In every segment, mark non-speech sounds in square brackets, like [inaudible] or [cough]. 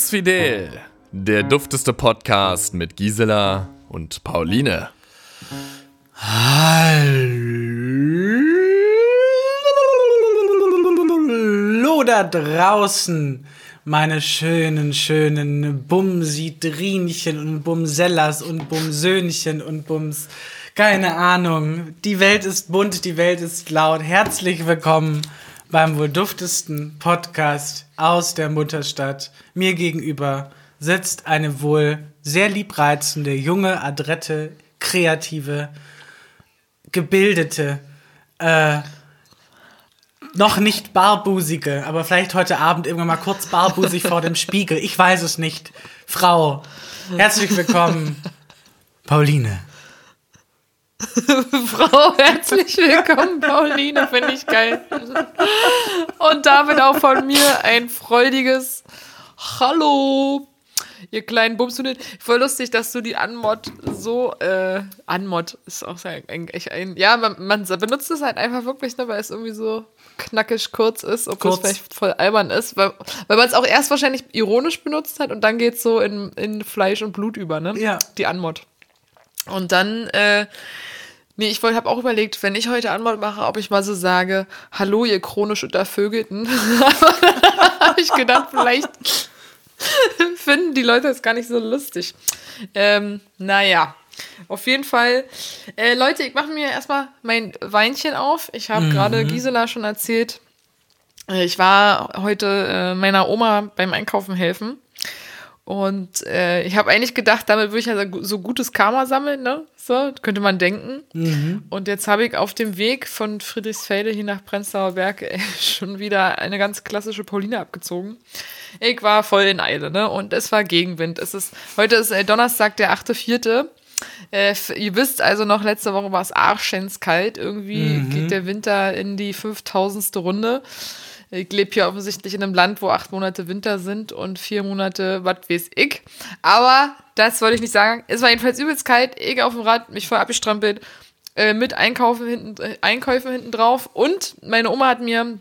Bums Fidel, der dufteste Podcast mit Gisela und Pauline. Hallo da draußen, meine schönen, schönen Bumsidrinchen und Bumsellas und Bumsöhnchen und Bums. Keine Ahnung. Die Welt ist bunt, die Welt ist laut. Herzlich willkommen beim wohl duftesten Podcast aus der Mutterstadt. Mir gegenüber sitzt eine wohl sehr liebreizende, junge, adrette, kreative, gebildete, äh, noch nicht barbusige, aber vielleicht heute Abend irgendwann mal kurz barbusig vor dem Spiegel. Ich weiß es nicht. Frau, herzlich willkommen, Pauline. [laughs] Frau, herzlich willkommen, Pauline, finde ich geil. Und damit auch von mir ein freudiges Hallo, ihr kleinen Bumshunden. Voll lustig, dass du die Anmod so, äh, Anmod ist auch eigentlich ein, ja, man, man benutzt es halt einfach wirklich, ne, weil es irgendwie so knackig kurz ist, obwohl kurz. es vielleicht voll albern ist, weil, weil man es auch erst wahrscheinlich ironisch benutzt hat und dann geht es so in, in Fleisch und Blut über, ne? Ja. Die Anmod. Und dann, äh, Nee, ich habe auch überlegt, wenn ich heute Antwort mache, ob ich mal so sage, hallo, ihr chronisch Untervögelten. [laughs] Aber dann habe ich gedacht, vielleicht [laughs] finden die Leute das gar nicht so lustig. Ähm, naja, auf jeden Fall. Äh, Leute, ich mache mir erstmal mein Weinchen auf. Ich habe mhm. gerade Gisela schon erzählt, äh, ich war heute äh, meiner Oma beim Einkaufen helfen. Und äh, ich habe eigentlich gedacht, damit würde ich ja so gutes Karma sammeln, ne? So, könnte man denken. Mhm. Und jetzt habe ich auf dem Weg von Friedrichsfelde hier nach Prenzlauer Berg äh, [laughs] schon wieder eine ganz klassische Pauline abgezogen. Ich war voll in Eile, ne? Und es war Gegenwind. Es ist, heute ist äh, Donnerstag, der 8.4. Äh, ihr wisst also noch, letzte Woche war es arschenskalt. Irgendwie mhm. geht der Winter in die 5000. Runde. Ich lebe hier offensichtlich in einem Land, wo acht Monate Winter sind und vier Monate, was weiß ich. Aber das wollte ich nicht sagen. Es war jedenfalls übelst kalt. Ich auf dem Rad, mich voll abgestrampelt, äh, mit Einkaufen hinten, äh, Einkäufen hinten drauf. Und meine Oma hat mir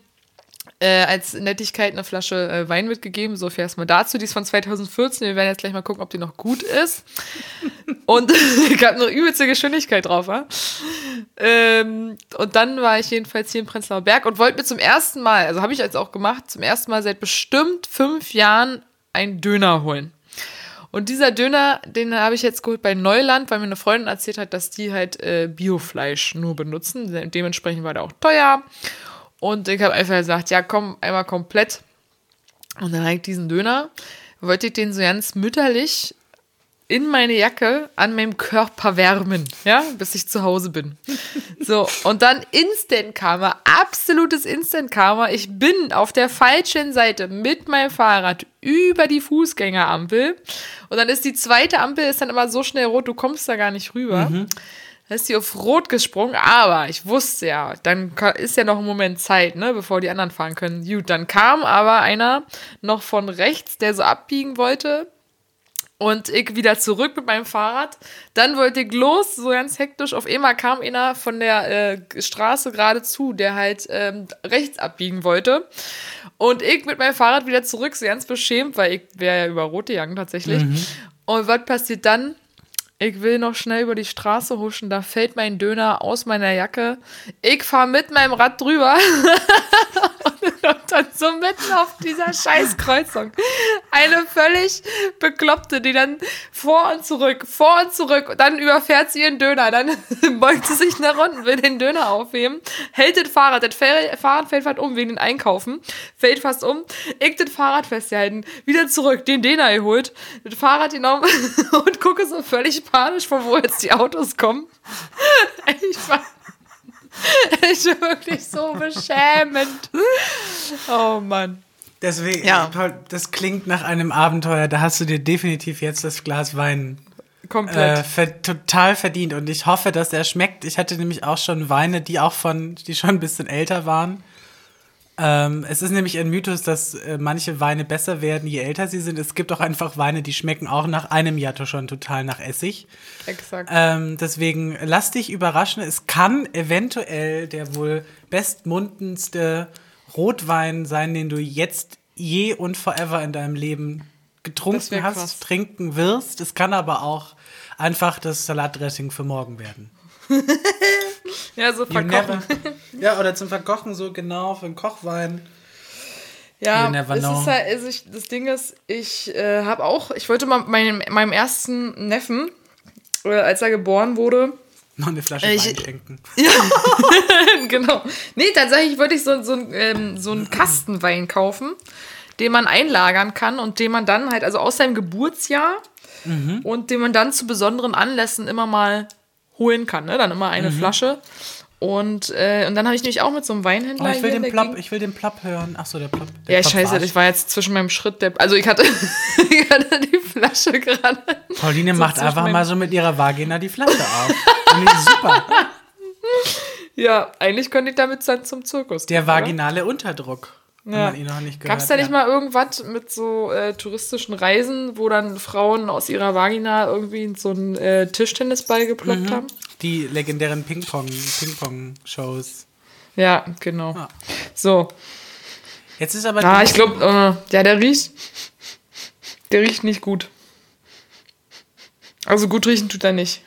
äh, als Nettigkeit eine Flasche äh, Wein mitgegeben. So viel erstmal dazu. Die ist von 2014. Wir werden jetzt gleich mal gucken, ob die noch gut ist. [laughs] und ich habe eine übelste Geschwindigkeit drauf. Ja? Ähm, und dann war ich jedenfalls hier in Prenzlauer Berg und wollte mir zum ersten Mal, also habe ich jetzt auch gemacht, zum ersten Mal seit bestimmt fünf Jahren einen Döner holen. Und dieser Döner, den habe ich jetzt geholt bei Neuland, weil mir eine Freundin erzählt hat, dass die halt äh, Biofleisch nur benutzen. Dementsprechend war der auch teuer. Und ich habe einfach gesagt, ja, komm, einmal komplett. Und dann habe ich diesen Döner, wollte ich den so ganz mütterlich in meine Jacke an meinem Körper wärmen, ja, bis ich zu Hause bin. [laughs] So, und dann Instant Karma, absolutes Instant Karma. Ich bin auf der falschen Seite mit meinem Fahrrad über die Fußgängerampel und dann ist die zweite Ampel ist dann immer so schnell rot, du kommst da gar nicht rüber. Mhm. Ist sie auf Rot gesprungen, aber ich wusste ja, dann ist ja noch ein Moment Zeit, ne, bevor die anderen fahren können. Gut, dann kam aber einer noch von rechts, der so abbiegen wollte. Und ich wieder zurück mit meinem Fahrrad. Dann wollte ich los, so ganz hektisch. Auf einmal kam einer von der äh, Straße geradezu, der halt ähm, rechts abbiegen wollte. Und ich mit meinem Fahrrad wieder zurück, so ganz beschämt, weil ich wäre ja über Rote gegangen tatsächlich. Mhm. Und was passiert dann? Ich will noch schnell über die Straße huschen, da fällt mein Döner aus meiner Jacke. Ich fahre mit meinem Rad drüber [laughs] und dann so mitten auf dieser Scheißkreuzung. Eine völlig bekloppte, die dann vor und zurück, vor und zurück, dann überfährt sie ihren Döner, dann [laughs] beugt sie sich nach unten, will den Döner aufheben, hält das Fahrrad, das Fahrrad fällt fast um wegen den Einkaufen, fällt fast um, ich das Fahrrad festgehalten, wieder zurück, den Döner geholt, das Fahrrad genommen [laughs] und gucke so völlig panisch, von wo jetzt die Autos kommen. Ich war, ich war wirklich so beschämend. Oh Mann. Deswegen, ja. das klingt nach einem Abenteuer. Da hast du dir definitiv jetzt das Glas Wein komplett äh, ver total verdient. Und ich hoffe, dass er schmeckt. Ich hatte nämlich auch schon Weine, die auch von, die schon ein bisschen älter waren. Ähm, es ist nämlich ein Mythos, dass äh, manche Weine besser werden, je älter sie sind. Es gibt auch einfach Weine, die schmecken auch nach einem Jahr schon total nach Essig. Exakt. Ähm, deswegen lass dich überraschen. Es kann eventuell der wohl bestmundendste Rotwein sein, den du jetzt je und forever in deinem Leben getrunken hast, krass. trinken wirst. Es kann aber auch einfach das Salatdressing für morgen werden. [laughs] Ja, so verkochen. [laughs] ja, oder zum Verkochen so genau für einen Kochwein. Ja, es know. ist halt, also ich, das Ding ist, ich äh, habe auch, ich wollte mal meinem, meinem ersten Neffen, äh, als er geboren wurde, Noch eine Flasche Ich- Wein schenken. [laughs] genau. Nee, tatsächlich wollte ich so, so, ähm, so einen Kastenwein kaufen, den man einlagern kann und den man dann halt, also aus seinem Geburtsjahr und den man dann zu besonderen Anlässen immer mal holen kann. Ne? Dann immer eine Flasche. Und, äh, und dann habe ich nämlich auch mit so einem Weinhändler Oh, ich will hier den Plop, ich will den Plop hören. Ach so, der Plop. Der Ja, Plop scheiße, ich war jetzt zwischen meinem Schritt der. Also ich hatte, [laughs] ich hatte die Flasche gerade. Pauline so macht einfach mal so mit ihrer Vagina die Flasche auf. Finde ich super. [laughs] Ja, eigentlich könnte ich damit dann zum Zirkus. Der gehen, oder? vaginale Unterdruck. Ja. gehört Gab es da nicht hat. mal irgendwas mit so äh, touristischen Reisen, wo dann Frauen aus ihrer Vagina irgendwie so einen äh, Tischtennisball geploppt Mhm. haben? Die legendären Ping-Pong, Ping-Pong-Shows. Ja, genau. Ja. So. Jetzt ist aber. Ah, ich glaube, äh, ja, der riecht. Der riecht nicht gut. Also gut riechen tut er nicht.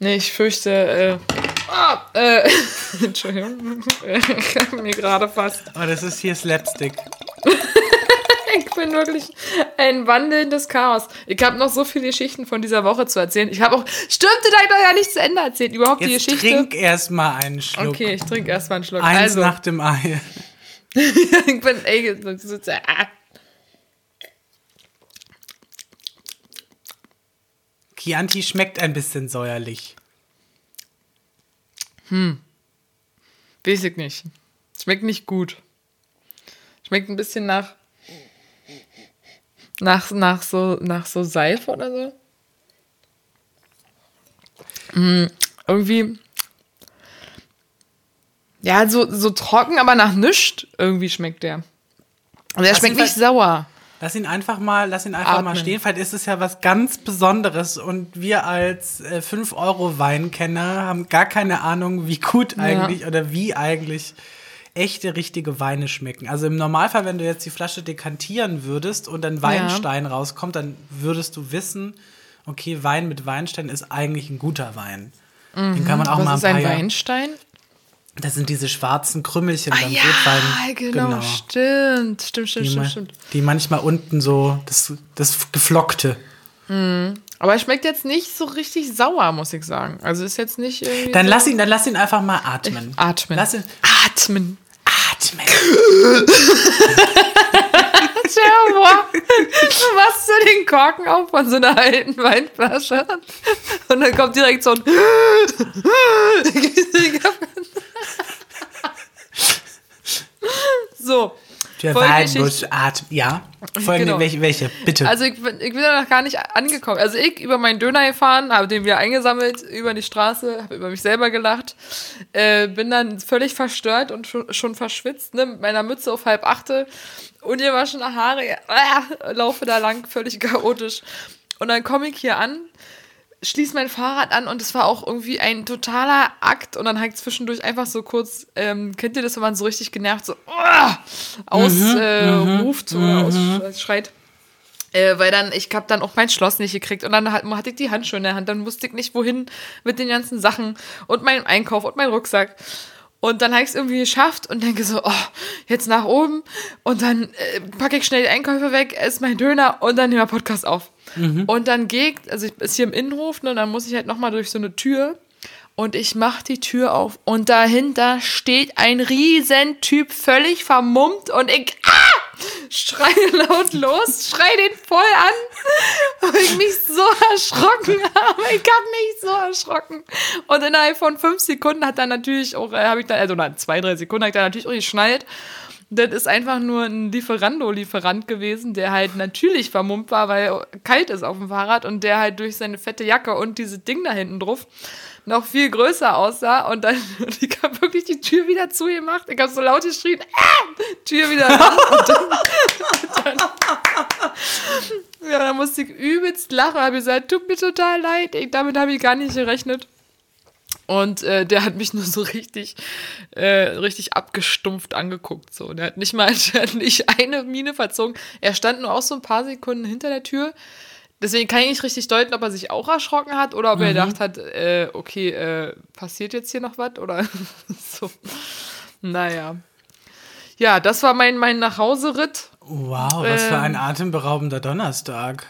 Nee, ich fürchte, äh. Ah, äh, [laughs] Entschuldigung. Ich hab mir gerade fast. Oh, das ist hier Slapstick. [laughs] Ich bin wirklich ein wandelndes Chaos. Ich habe noch so viele Geschichten von dieser Woche zu erzählen. Ich habe auch. Stimmt, ich habe ja nicht zu Ende erzählt. Überhaupt die Jetzt Geschichte. trink erstmal einen Schluck. Okay, ich trinke erstmal einen Schluck. Eins also, nach dem Ei. [laughs] ich bin. Ey, ist- ah. Chianti schmeckt ein bisschen säuerlich. Weiß ich nicht. Schmeckt nicht gut. Schmeckt ein bisschen nach. Nach, nach, so, nach so Seife oder so. Mm, irgendwie. Ja, so, so trocken, aber nach nichts irgendwie schmeckt der. Und der Lass schmeckt nicht sauer. Lass ihn einfach mal, lass ihn einfach mal Atmen. stehen. Vielleicht ist es ja was ganz Besonderes und wir als äh, 5-Euro-Weinkenner haben gar keine Ahnung, wie gut eigentlich oder wie eigentlich echte, richtige Weine schmecken. Also im Normalfall, wenn du jetzt die Flasche dekantieren würdest und ein Weinstein rauskommt, dann würdest du wissen, okay, Wein mit Weinstein ist eigentlich ein guter Wein. Den kann man auch mal Mhm. Was ein ist ein Weinstein? Das sind diese schwarzen Krümmelchen Ah, beim ja, Rotwein. genau, stimmt. Stimmt, stimmt, Die, stimmt, stimmt. die manchmal unten so, das, das Geflockte. Aber er schmeckt jetzt nicht so richtig sauer, muss ich sagen. Also ist jetzt nicht irgendwie. Dann so lass ihn, dann lass ihn einfach mal atmen. atmen. Lass ihn atmen. atmen. [laughs] Stell vor, du machst so den Korken auf von so einer alten Weinflasche und dann kommt direkt so ein. [laughs] so. Der Geschichte. atmen. Ja. Folgende, Genau. welche, welche? Bitte. Also ich bin, ich bin da noch gar nicht angekommen. Also ich über meinen Döner gefahren, habe den wieder eingesammelt über die Straße, habe über mich selber gelacht, äh, bin dann völlig verstört und schon, schon verschwitzt, ne, mit meiner Mütze auf halb achte, ungewaschene Haare, äh, laufe da lang, völlig chaotisch. Und dann komme ich hier an, schließe mein Fahrrad an und es war auch irgendwie ein totaler Akt und dann halt zwischendurch einfach so kurz, ähm, kennt ihr das, wenn man so richtig genervt so uh, ausruft äh, ruft oder ausschreit? Äh, weil dann, ich hab dann auch mein Schloss nicht gekriegt und dann hat, hatte ich die Handschuhe in der Hand, dann wusste ich nicht wohin mit den ganzen Sachen und meinem Einkauf und meinem Rucksack. Und dann habe ich es irgendwie geschafft und denke so, oh, jetzt nach oben. Und dann äh, packe ich schnell die Einkäufe weg, esse mein Döner und dann nehmen wir Podcast auf. Und dann ich, also ich ist hier im Innenhof, ne, und dann muss ich halt nochmal durch so eine Tür. Und ich mach die Tür auf und dahinter steht ein Riesentyp, völlig vermummt und ich ah, schreie laut los, schreie den voll an, weil ich mich so erschrocken habe. Ich habe mich so erschrocken. Und innerhalb von fünf Sekunden hat er natürlich auch, äh, habe ich dann, also nach zwei, drei Sekunden hat er natürlich auch geschnallt. Das ist einfach nur ein Lieferando-Lieferant gewesen, der halt natürlich vermummt war, weil kalt ist auf dem Fahrrad und der halt durch seine fette Jacke und dieses Ding da hinten drauf noch viel größer aussah. Und dann, und ich habe wirklich Tür wieder zugemacht. Ich habe so laut geschrien, ah! Tür wieder ran. Und dann, [laughs] dann, ja, dann musste ich übelst lachen. habe gesagt, tut mir total leid. Ich, damit habe ich gar nicht gerechnet. Und äh, der hat mich nur so richtig, äh, richtig abgestumpft angeguckt. So. Der hat nicht mal [laughs] hat nicht eine Miene verzogen. Er stand nur auch so ein paar Sekunden hinter der Tür. Deswegen kann ich nicht richtig deuten, ob er sich auch erschrocken hat oder ob er gedacht hat, äh, okay, äh, passiert jetzt hier noch was? Oder [laughs] so. Naja. Ja, das war mein, mein Nachhauseritt. Wow, was für Ähm. ein atemberaubender Donnerstag.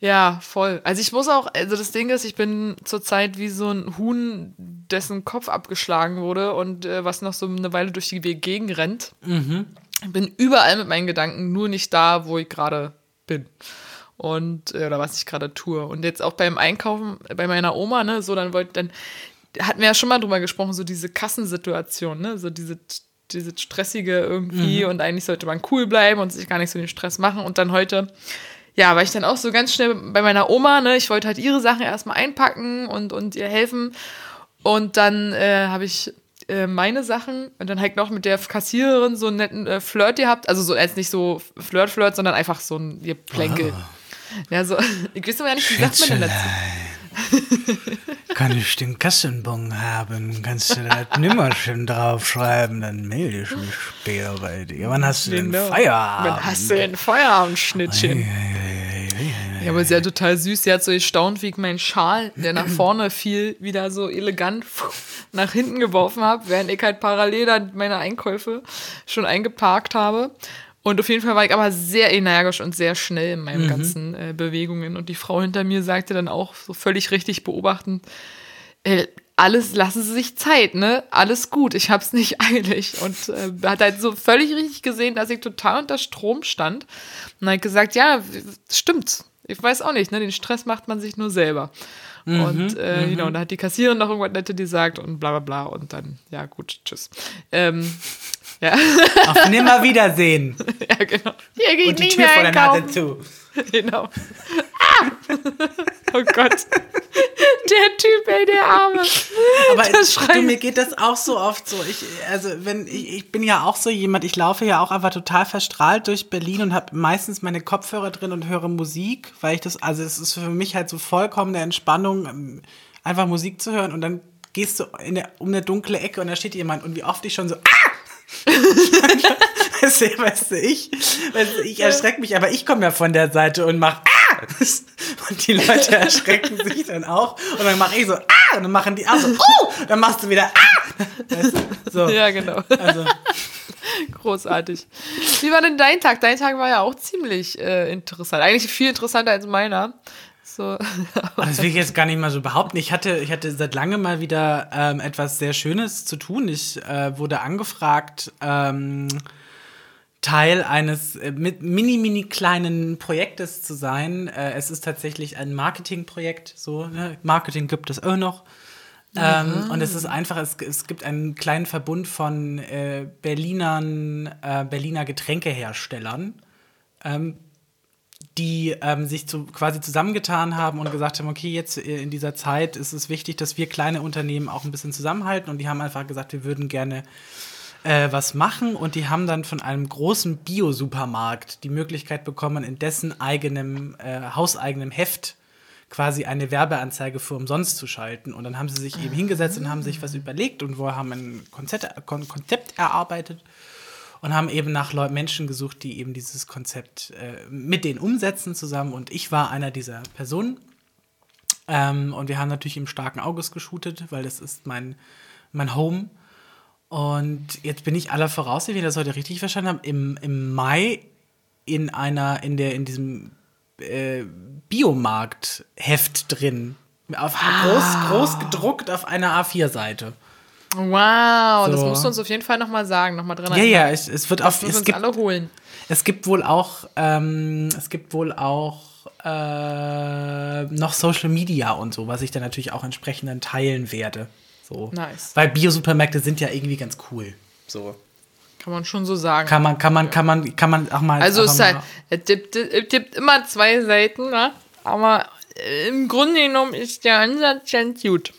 Ja, voll. Also ich muss auch, also das Ding ist, ich bin zurzeit wie so ein Huhn, dessen Kopf abgeschlagen wurde und äh, was noch so eine Weile durch die Gegend rennt. Ich bin überall mit meinen Gedanken, nur nicht da, wo ich gerade bin. Und, äh, oder was ich gerade tue. Und jetzt auch beim Einkaufen bei meiner Oma, ne, so dann wollte, dann hatten wir ja schon mal drüber gesprochen, so diese Kassensituation, ne, so diese, diese stressige irgendwie und eigentlich sollte man cool bleiben und sich gar nicht so den Stress machen. Und dann heute, ja, war ich dann auch so ganz schnell bei meiner Oma, ne, ich wollte halt ihre Sachen erstmal einpacken und, und ihr helfen. Und dann äh, habe ich äh, meine Sachen und dann halt noch mit der Kassiererin so einen netten äh, Flirt gehabt, also so jetzt nicht so Flirt-Flirt, sondern einfach so ein ihr Plänkel. [laughs] Ja, so, ich weiß aber nicht, wie sagt man denn dazu? Kann ich den Kassenbon haben? Kannst du das Nimmerchen draufschreiben? Dann melde ich mich später bei dir. Wann hast du Genau. Feierabend? Wann hast du den Feierabendschnittchen? Ja, aber sie hat total süß. Sie hat so gestaunt, wie ich meinen Schal, der nach vorne fiel, wieder so elegant [laughs] nach hinten geworfen habe, während ich halt parallel dann meine Einkäufe schon eingeparkt habe. Und auf jeden Fall war ich aber sehr energisch und sehr schnell in meinen ganzen äh, Bewegungen. Und die Frau hinter mir sagte dann auch so völlig richtig beobachtend, äh, alles lassen Sie sich Zeit, ne? Alles gut, ich hab's nicht [laughs] eilig. Und äh, hat halt so völlig richtig gesehen, dass ich total unter Strom stand. Und hat gesagt, ja, stimmt. Ich weiß auch nicht, ne? Den Stress macht man sich nur selber. und äh, genau, und da hat die Kassiererin noch irgendwas Nettes gesagt und bla bla bla. Und dann, ja, gut, tschüss. Ähm, ja, Auf Nimmerwiedersehen. [laughs] ja, genau. Hier geht Und die Tür vor der Nase zu. Genau. Ah! [laughs] Oh Gott. Der Typ, ey, der Arme. Aber Das du, mir geht das auch so oft so. Ich, also wenn ich, ich bin ja auch so jemand, ich laufe ja auch einfach total verstrahlt durch Berlin und habe meistens meine Kopfhörer drin und höre Musik, weil ich das, also es ist für mich halt so vollkommene Entspannung, ähm, einfach Musik zu hören und dann gehst du in der, um eine dunkle Ecke und da steht jemand und wie oft ich schon so, ah! Weißt, du, weißt du, ich, weißt du, ich erschrecke mich, aber ich komme ja von der Seite und mach ah! Und die Leute erschrecken sich dann auch. Und dann mache ich so ah! Und dann machen die auch so uh! Dann machst du wieder ah! Weißt du, so. Ja, genau. Also, Großartig. Wie war denn dein Tag? Dein Tag war ja auch ziemlich äh, interessant. Eigentlich viel interessanter als meiner. So. [laughs] das will ich jetzt gar nicht mal so behaupten. Ich hatte, ich hatte seit langem mal wieder ähm, etwas sehr Schönes zu tun. Ich äh, wurde angefragt, ähm, Teil eines äh, mit mini, mini kleinen Projektes zu sein. Äh, es ist tatsächlich ein Marketingprojekt. So, ne? Marketing gibt es auch noch. Ähm, und es ist einfach, es, es gibt einen kleinen Verbund von äh, Berlinern, äh, Berliner Getränkeherstellern, ähm, die ähm, sich zu, quasi zusammengetan haben und gesagt haben, okay, jetzt äh, in dieser Zeit ist es wichtig, dass wir kleine Unternehmen auch ein bisschen zusammenhalten. Und die haben einfach gesagt, wir würden gerne äh, was machen. Und die haben dann von einem großen Bio-Supermarkt die Möglichkeit bekommen, in dessen eigenem, äh, hauseigenem Heft quasi eine Werbeanzeige für umsonst zu schalten. Und dann haben sie sich eben hingesetzt und haben sich was überlegt und wo haben ein Konzept, Kon Konzept erarbeitet und haben eben nach Leu Menschen gesucht, die eben dieses Konzept äh, mit denen umsetzen zusammen. Und ich war einer dieser Personen. Ähm, und wir haben natürlich im starken August geshootet, weil das ist mein, mein Home. Und jetzt bin ich aller Voraussicht, wenn ich das heute richtig verstanden habe, im, im Mai in einer, in der, in diesem äh, Biomarkt-Heft drin. Auf, groß, groß gedruckt auf einer A4-Seite. Wow, das So. musst du uns auf jeden Fall nochmal sagen, nochmal dran Ja, ja, es, es wird Das auf, es uns gibt, alle holen. es gibt wohl auch, ähm, es gibt wohl auch äh, noch Social Media und so, was ich dann natürlich auch entsprechend dann teilen werde. So. Nice. Weil Biosupermärkte sind ja irgendwie ganz cool. So. Kann man schon so sagen. Kann man, kann man, kann man, kann man auch mal. also es ist halt, es gibt, es gibt immer zwei Seiten, ne? aber im Grunde genommen ist der Ansatz ganz gut.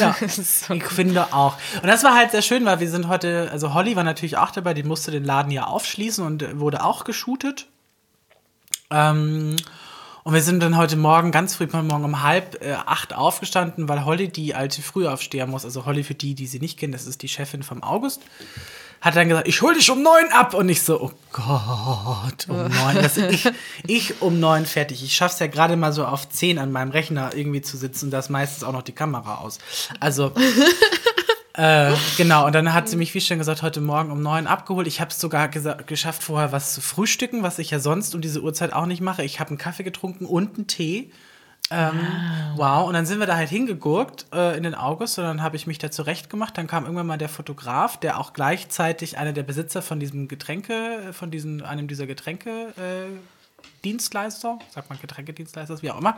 Ja, [laughs] so ich finde auch. Und das war halt sehr schön, weil wir sind heute, also Holly war natürlich auch dabei, die musste den Laden ja aufschließen und äh, wurde auch geshootet. Ähm, Und wir sind dann heute Morgen, ganz früh Morgen um halb äh, acht aufgestanden, weil Holly, die alte Frühaufsteher muss, also Holly für die, die sie nicht kennen, das ist die Chefin vom August, hat dann gesagt, ich hol dich um neun ab. Und ich so, oh Gott, um neun. Das, ich, [laughs] ich um neun fertig. Ich schaff's ja gerade mal so auf zehn an meinem Rechner irgendwie zu sitzen und da ist meistens auch noch die Kamera aus. Also, [laughs] äh, genau. Und dann hat sie mich, wie schon gesagt, heute Morgen um neun abgeholt. Ich habe es sogar geschafft, vorher was zu frühstücken, was ich ja sonst um diese Uhrzeit auch nicht mache. Ich habe einen Kaffee getrunken und einen Tee. Ähm, Wow, und dann sind wir da halt hingegurkt äh, in den August und dann habe ich mich da zurecht gemacht. Dann kam irgendwann mal der Fotograf, der auch gleichzeitig einer der Besitzer von diesem Getränke, von diesem, einem dieser Getränke äh, Dienstleister, sagt man Getränkedienstleister, wie auch immer.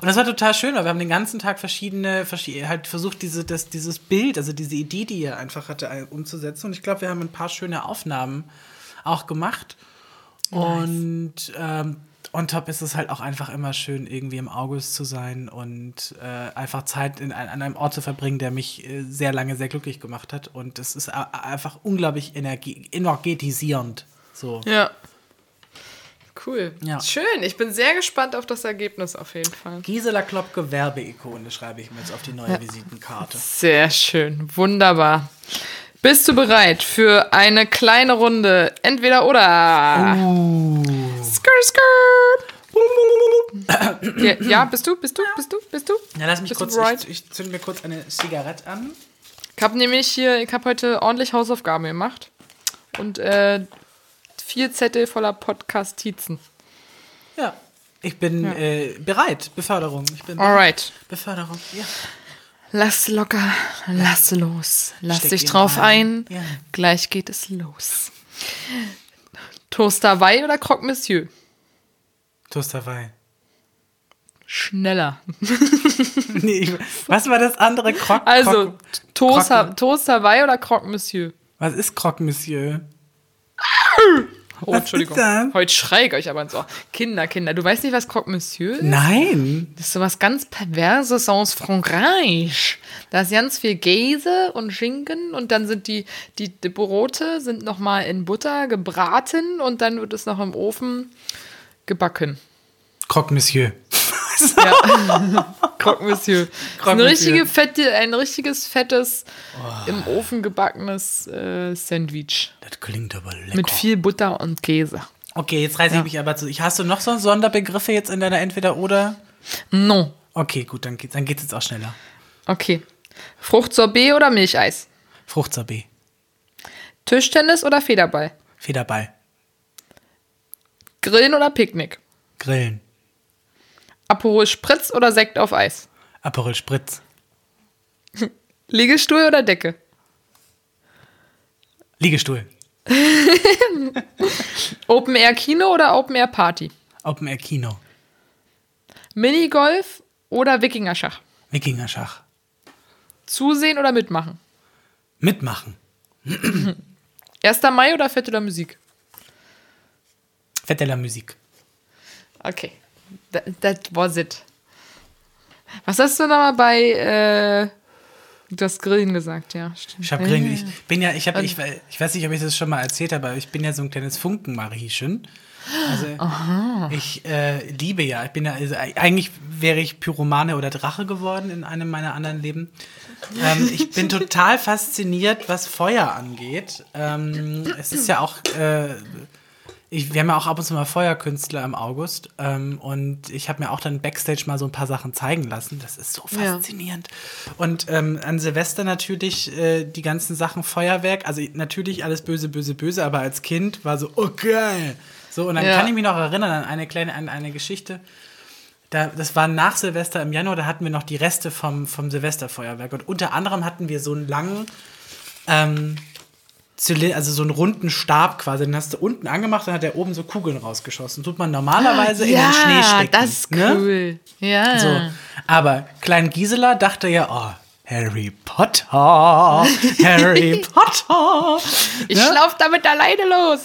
Und das war total schön, weil wir haben den ganzen Tag verschiedene, verschi- halt versucht, diese, das, dieses Bild, also diese Idee, die er einfach hatte, umzusetzen. Und ich glaube, wir haben ein paar schöne Aufnahmen auch gemacht. Und ähm, on top ist es halt auch einfach immer schön, irgendwie im August zu sein und äh, einfach Zeit in, an einem Ort zu verbringen, der mich äh, sehr lange sehr glücklich gemacht hat. Und es ist einfach unglaublich energie energetisierend. So. Ja. Cool. Ja. Schön. Ich bin sehr gespannt auf das Ergebnis auf jeden Fall. Gisela Klopke Werbeikone schreibe ich mir jetzt auf die neue Visitenkarte. Sehr schön. Wunderbar. Bist du bereit für eine kleine Runde? Entweder oder. Skr, skr. ja, ja, bist du? Bist du? Bist du? Bist du? Ja, lass mich Bist kurz, ich, ich zünde mir kurz eine Zigarette an. Ich habe nämlich hier, ich habe heute ordentlich Hausaufgaben gemacht. Und äh, vier Zettel voller Podcast-Tizen. Ja. Ich bin äh, bereit. Beförderung. Ich bin Alright. Beförderung. Ja. Lass locker, lass los. Lass Steck dich drauf ein. ein. Ja. Gleich geht es los. Toast Hawaii oder Croque Monsieur? Toast Hawaii. Schneller. [laughs] nee, was war das andere? Croc, Also, Toast, Croque- Toast Hawaii oder Croque Monsieur? Was ist Croque Monsieur? [laughs] Oh, Was Entschuldigung. Heute schrei ich euch aber ins Ohr. Kinder, Kinder, du weißt nicht, was Croque Monsieur ist? Nein. Das ist sowas ganz Perverses aus Frankreich. Da ist ganz viel Käse und Schinken und dann sind die, die, die Brote sind nochmal in Butter gebraten und dann wird es noch im Ofen gebacken. Croque Monsieur. Ja. Croque Monsieur. Croque eine richtige fette, ein richtiges fettes, im Ofen gebackenes äh, Sandwich. Das klingt aber lecker. Mit viel Butter und Käse. okay, jetzt reiße ich mich aber zu. Hast du noch so Sonderbegriffe jetzt in deiner Entweder-Oder? No. Okay, gut, dann geht dann geht's jetzt auch schneller. Okay. Fruchtsorbet oder Milcheis? Fruchtsorbet. Tischtennis oder Federball? Federball. Grillen oder Picknick? Grillen. Aperol Spritz oder Sekt auf Eis? Aperol Spritz. [laughs] Liegestuhl oder Decke? Liegestuhl. [laughs] Open Air Kino oder Open Air Party? Open Air Kino. Minigolf oder Wikingerschach? Wikingerschach. Zusehen oder mitmachen? Mitmachen. [clears throat] 1. Mai oder la Musik? La Musik. Okay. That, that was it. Was hast du nochmal bei äh, das Grillen gesagt? Ja, stimmt. Ich habe Grillen. Ich bin ja, ich habe, ich, ich weiß nicht, ob ich das schon mal erzählt habe, aber ich bin ja so ein kleines Funkenmariechen. Also ich äh, liebe ja, ich bin ja, also eigentlich wäre ich Pyromane oder Drache geworden in einem meiner anderen Leben. Ähm, ich bin total fasziniert, was Feuer angeht. Ähm, es ist ja auch, äh, ich, wir haben ja auch ab und zu mal Feuerkünstler im August ähm, und ich habe mir auch dann Backstage mal so ein paar Sachen zeigen lassen. Das ist so Ja. faszinierend. Und ähm, an Silvester natürlich äh, die ganzen Sachen Feuerwerk. Also natürlich alles böse, böse, böse, aber als Kind war so, oh geil. So, und dann Ja. kann ich mich noch erinnern an eine kleine, an eine Geschichte. Da, das war nach Silvester im Januar, da hatten wir noch die Reste vom, vom Silvesterfeuerwerk. Und unter anderem hatten wir so einen langen, ähm, Zylinder, also so einen runden Stab quasi. Den hast du unten angemacht, dann hat der oben so Kugeln rausgeschossen. Tut man normalerweise in den Schnee stecken. das ist ne? cool. Ja. So. Aber Klein Gisela dachte ja, oh, Harry Potter, Harry [laughs] Potter. Ich Ne? lauf damit alleine los.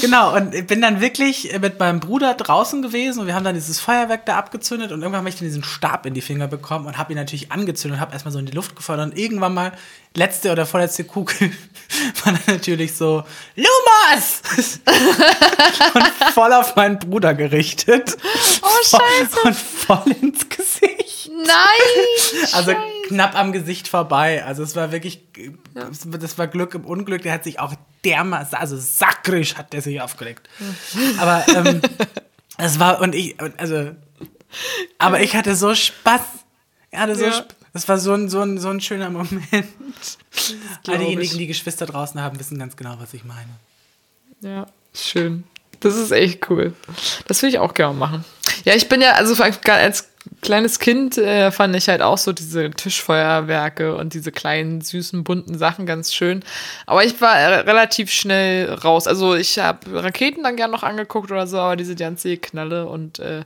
Genau, und ich bin dann wirklich mit meinem Bruder draußen gewesen und wir haben dann dieses Feuerwerk da abgezündet und irgendwann habe ich dann diesen Stab in die Finger bekommen und habe ihn natürlich angezündet und habe erstmal so in die Luft gefeuert und irgendwann mal letzte oder vorletzte Kugel [laughs] war dann natürlich so Lumos! [laughs] und voll auf meinen Bruder gerichtet. Oh, scheiße. Und voll ins Gesicht. Nein! [laughs] Also Scheiße. knapp am Gesicht vorbei. Also es war wirklich, das war Glück im Unglück. Der hat sich auch dermaßen, also sakrisch hat der sich aufgelegt. Aber ähm, [laughs] es war, und ich, also, aber ich hatte so Spaß. Ich hatte so Ja. Sp- Das war so ein, so ein, so ein schöner Moment. All diejenigen, die Geschwister draußen haben, wissen ganz genau, was ich meine. Ja, schön. Das ist echt cool. Das will ich auch gerne machen. Ja, ich bin ja, also als kleines Kind äh, fand ich halt auch so diese Tischfeuerwerke und diese kleinen, süßen, bunten Sachen ganz schön. Aber ich war äh, relativ schnell raus. Also ich habe Raketen dann gern noch angeguckt oder so, aber diese ganze Knalle und äh,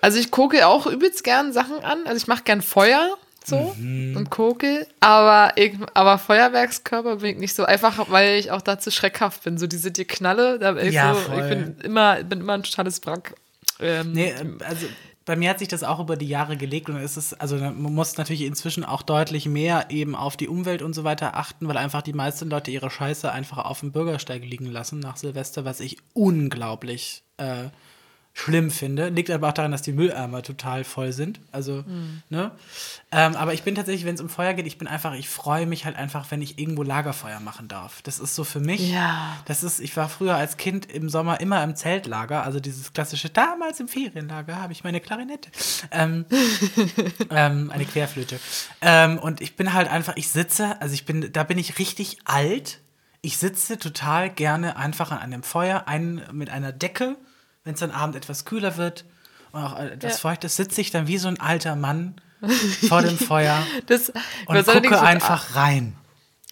also ich gucke auch übelst gern Sachen an. Also ich mache gern Feuer so und gucke, aber, ich, aber Feuerwerkskörper bin ich nicht so einfach, weil ich auch dazu schreckhaft bin. So diese die Knalle, da ich, Ja, so, voll. ich bin immer, bin immer ein totales Wrack. Ähm, Nee, ähm, also bei mir hat sich das auch über die Jahre gelegt und es ist, also man muss natürlich inzwischen auch deutlich mehr eben auf die Umwelt und so weiter achten, weil einfach die meisten Leute ihre Scheiße einfach auf dem Bürgersteig liegen lassen nach Silvester, was ich unglaublich äh, schlimm finde. Liegt aber auch daran, dass die Mülleimer total voll sind. Also, ne? Ähm, aber ich bin tatsächlich, wenn es um Feuer geht, ich bin einfach, ich freue mich halt einfach, wenn ich irgendwo Lagerfeuer machen darf. Das ist so für mich. Ja. Das ist, ich war früher als Kind im Sommer immer im Zeltlager, also dieses klassische, damals im Ferienlager habe ich meine Klarinette. Ähm, [laughs] ähm, eine Querflöte. Ähm, und ich bin halt einfach, ich sitze, also ich bin, da bin ich richtig alt. Ich sitze total gerne einfach an einem Feuer, ein, mit einer Decke, wenn es dann abend etwas kühler wird und auch etwas Ja. feucht ist, sitze ich dann wie so ein alter Mann vor dem [laughs] Feuer Das, und gucke mit- einfach rein.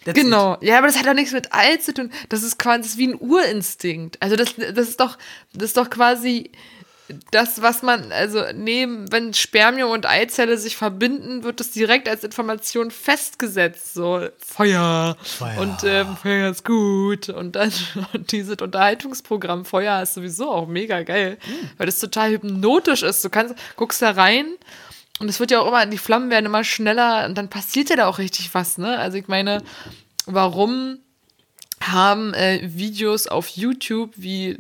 That's it. Genau, ja, aber das hat doch nichts mit alt zu tun. Das ist quasi das ist wie ein Urinstinkt. Also das, das ist doch, das ist doch quasi das, was man, also neben, wenn Spermium und Eizelle sich verbinden, wird das direkt als Information festgesetzt. So Feuer, Feuer. und ähm, Feuer ist gut und dann [laughs] und dieses Unterhaltungsprogramm Feuer ist sowieso auch mega geil, weil das total hypnotisch ist. Du kannst, guckst da rein und es wird ja auch immer, die Flammen werden immer schneller und dann passiert ja da auch richtig was, ne? Also ich meine, warum haben äh, Videos auf YouTube wie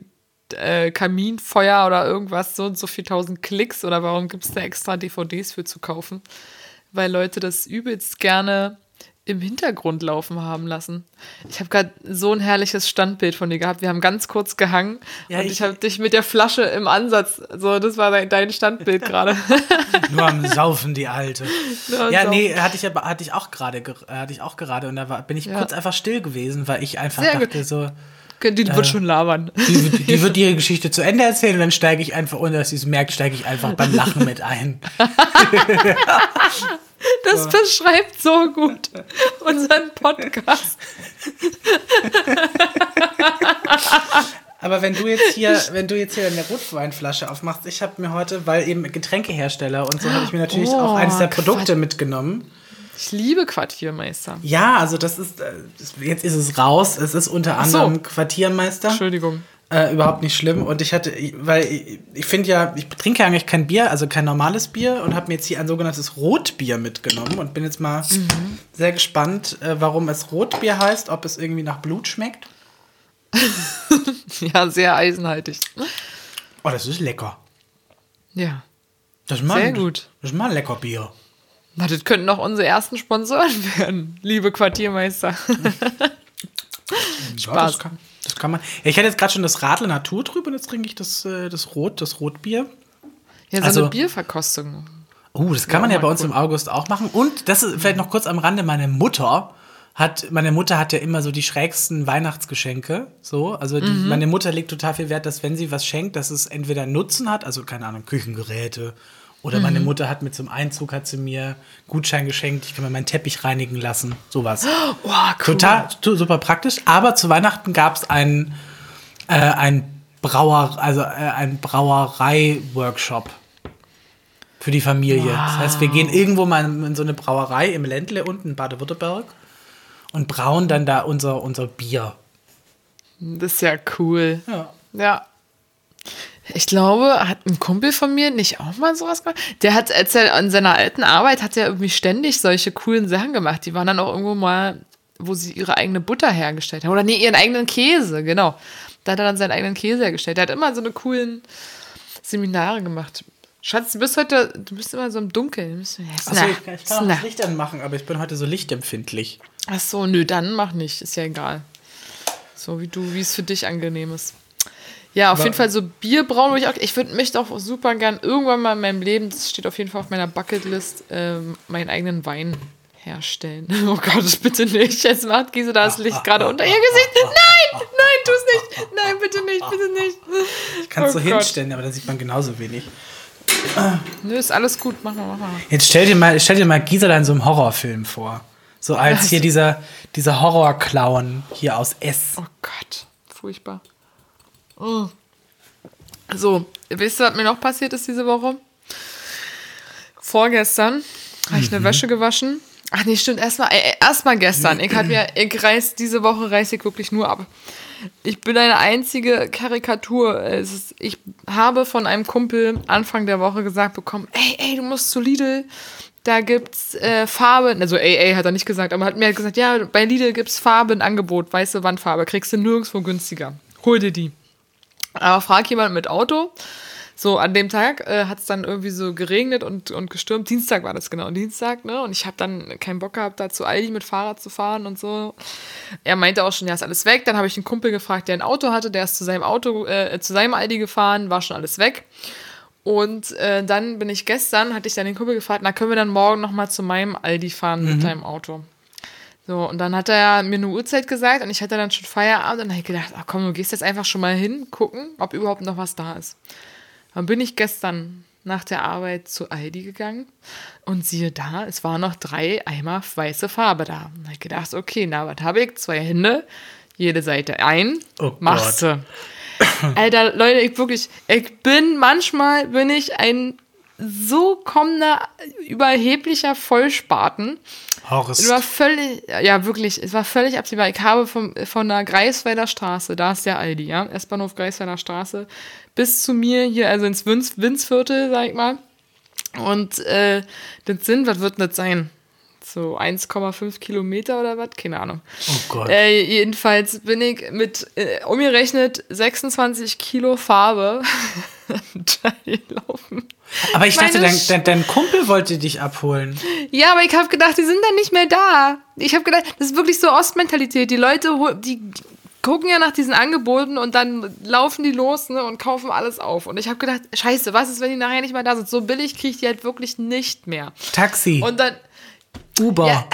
äh, Kaminfeuer oder irgendwas so und so viel tausend Klicks oder warum gibt es da extra DVDs für zu kaufen? Weil Leute das übelst gerne im Hintergrund laufen haben lassen. Ich habe gerade so ein herrliches Standbild von dir gehabt. Wir haben ganz kurz gehangen Ja, und ich- ich, habe dich mit der Flasche im Ansatz, so das war dein, Standbild [laughs] gerade. Nur am Saufen, die Alte. [laughs] Nur ja, Saufen. nee, hatte ich aber hatte ich auch gerade ge- hatte ich auch gerade und da war, bin ich Ja. kurz einfach still gewesen, weil ich einfach Sehr gut. dachte so, Die wird schon labern. die, wird- die wird [laughs] ihre Geschichte zu Ende erzählen und dann steige ich einfach, ohne dass sie es merkt, steige ich einfach beim Lachen mit ein. [laughs] Das beschreibt so gut unseren Podcast. Aber wenn du jetzt hier, wenn du jetzt hier eine Rotweinflasche aufmachst, ich habe mir heute, weil eben Getränkehersteller und so, habe ich mir natürlich Oh, auch eines der Quatsch. Produkte mitgenommen. Ich liebe Quartiermeister. Ja, also das ist, äh, jetzt ist es raus. Es ist unter Ach so. anderem Quartiermeister. Entschuldigung. Äh, überhaupt nicht schlimm. Und ich hatte, weil ich, ich finde ja, ich trinke ja eigentlich kein Bier, also kein normales Bier und habe mir jetzt hier ein sogenanntes Rotbier mitgenommen und bin jetzt mal Mhm. sehr gespannt, äh, warum es Rotbier heißt, ob es irgendwie nach Blut schmeckt. [laughs] Ja, sehr eisenhaltig. Oh, das ist lecker. Ja. Das ist mal, Sehr gut. Das ist mal ein lecker Bier. Na, das könnten noch unsere ersten Sponsoren [laughs] werden, liebe Quartiermeister. Ja, Spaß. das, kann, das kann man. Ja, ich hatte jetzt gerade schon das Radler Natur drüber und jetzt trinke ich das, äh, das Rot, das Rotbier. Ja, so Also- eine Bierverkostung. Oh, das kann man Ja, ja bei uns cool. im August auch machen. Und das ist vielleicht noch kurz am Rande, meine Mutter hat, meine Mutter hat ja immer so die schrägsten Weihnachtsgeschenke. So, also die, Mhm. meine Mutter legt total viel Wert, dass wenn sie was schenkt, dass es entweder Nutzen hat, also keine Ahnung, Küchengeräte. Oder meine Mhm. Mutter hat mit zum Einzug hat sie mir Gutschein geschenkt, ich kann mir meinen Teppich reinigen lassen. Sowas. [gasps] Oh, cool. Total super praktisch. Aber zu Weihnachten gab es ein, äh, ein Brauer, also äh, ein Brauerei-Workshop für die Familie. Das heißt, wir gehen irgendwo mal in, in so eine Brauerei im Ländle unten in Baden-Württemberg und brauen dann da unser, unser Bier. Das ist ja cool. Ja. Ja. Ich glaube, hat ein Kumpel von mir nicht auch mal sowas gemacht? Der hat, als er an seiner alten Arbeit, hat er irgendwie ständig solche coolen Sachen gemacht. Die waren dann auch irgendwo mal, wo sie ihre eigene Butter hergestellt haben. Oder nee, ihren eigenen Käse, genau. Da hat er dann seinen eigenen Käse hergestellt. Der hat immer so eine coolen Seminare gemacht. Schatz, du bist heute, du bist immer so im Dunkeln. Du bist, ja, Achso, ich, kann- ich kann auch das Licht anmachen, aber ich bin heute so lichtempfindlich. Ach so, nö, dann mach nicht. Ist ja egal. So wie du, wie es für dich angenehm ist. Ja, auf Aber- jeden Fall so Bier brauen würde ich auch. Ich würde möchte auch super gern irgendwann mal in meinem Leben, das steht auf jeden Fall auf meiner Bucketlist, ähm, meinen eigenen Wein herstellen. [laughs] Oh Gott, bitte nicht. Jetzt macht Giese das Licht gerade unter ihr Gesicht. Nein, nein, tu es nicht. Nein, bitte nicht, bitte nicht. Ich kann es Oh so Gott. hinstellen, aber da sieht man genauso wenig. Nö, ist alles gut. Mach mal, mach mal. Jetzt stell dir mal, stell dir mal Gisela in so einem Horrorfilm vor. So als hier dieser, dieser Horrorclown hier aus S. Oh Gott, furchtbar. Mm. So, wisst ihr, was mir noch passiert ist diese Woche? Vorgestern habe ich eine Wäsche gewaschen. Ach nee, stimmt, erstmal äh, erstmal gestern. Ich habe ja, ich reiß, diese Woche reiße ich wirklich nur ab. Ich bin eine einzige Karikatur. Ist, ich habe von einem Kumpel Anfang der Woche gesagt bekommen, ey, ey, du musst zu Lidl, da gibt's äh, Farbe, also ey, ey, hat er nicht gesagt, aber hat mir gesagt, ja, bei Lidl gibt's Farbe, ein Angebot, weiße Wandfarbe, kriegst du nirgendwo günstiger. Hol dir die. Aber frag jemand mit Auto. So, an dem Tag äh, hat es dann irgendwie so geregnet und, und gestürmt. Dienstag war das genau, Dienstag, ne? Und ich habe dann keinen Bock gehabt, da zu Aldi mit Fahrrad zu fahren und so. Er meinte auch schon, ja, ist alles weg. Dann habe ich einen Kumpel gefragt, der ein Auto hatte, der ist zu seinem Auto, äh, zu seinem Aldi gefahren, war schon alles weg. Und äh, dann bin ich gestern, hatte ich dann den Kumpel gefragt, na, können wir dann morgen nochmal zu meinem Aldi fahren mit deinem Auto? So, und dann hat er mir eine Uhrzeit gesagt und ich hatte dann schon Feierabend und habe ich gedacht, ach komm, du gehst jetzt einfach schon mal hin, gucken, ob überhaupt noch was da ist. Dann bin ich gestern nach der Arbeit zu Aldi gegangen und siehe da, es waren noch drei Eimer weiße Farbe da. Und ich gedacht, okay, na, was habe ich? Zwei Hände, jede Seite ein, Oh machst du. [coughs] Alter, Leute, ich wirklich, ich bin, manchmal bin ich ein so kommender, überheblicher Vollspaten. Horst. Es war völlig, ja wirklich, es war völlig absehbar. Ich habe vom, von der Greifswalder Straße, da ist der Aldi, ja, S-Bahnhof Greifswalder Straße, bis zu mir hier, also ins Winz, Winzviertel, sag ich mal. Und äh, das sind, was wird das sein? So 1,5 Kilometer oder was? Keine Ahnung. Oh Gott. Äh, jedenfalls bin ich mit, äh, umgerechnet, 26 Kilo Farbe [laughs] gelaufen. aber ich dachte, dein, dein, dein Kumpel wollte dich abholen. Ja, aber ich habe gedacht, die sind dann nicht mehr da. Ich habe gedacht, das ist wirklich so Ostmentalität. Die Leute, die gucken ja nach diesen Angeboten und dann laufen die los ne, und kaufen alles auf. Und ich habe gedacht, scheiße, was ist, wenn die nachher nicht mehr da sind? So billig kriege ich die halt wirklich nicht mehr. Taxi, Und dann, Uber, ja,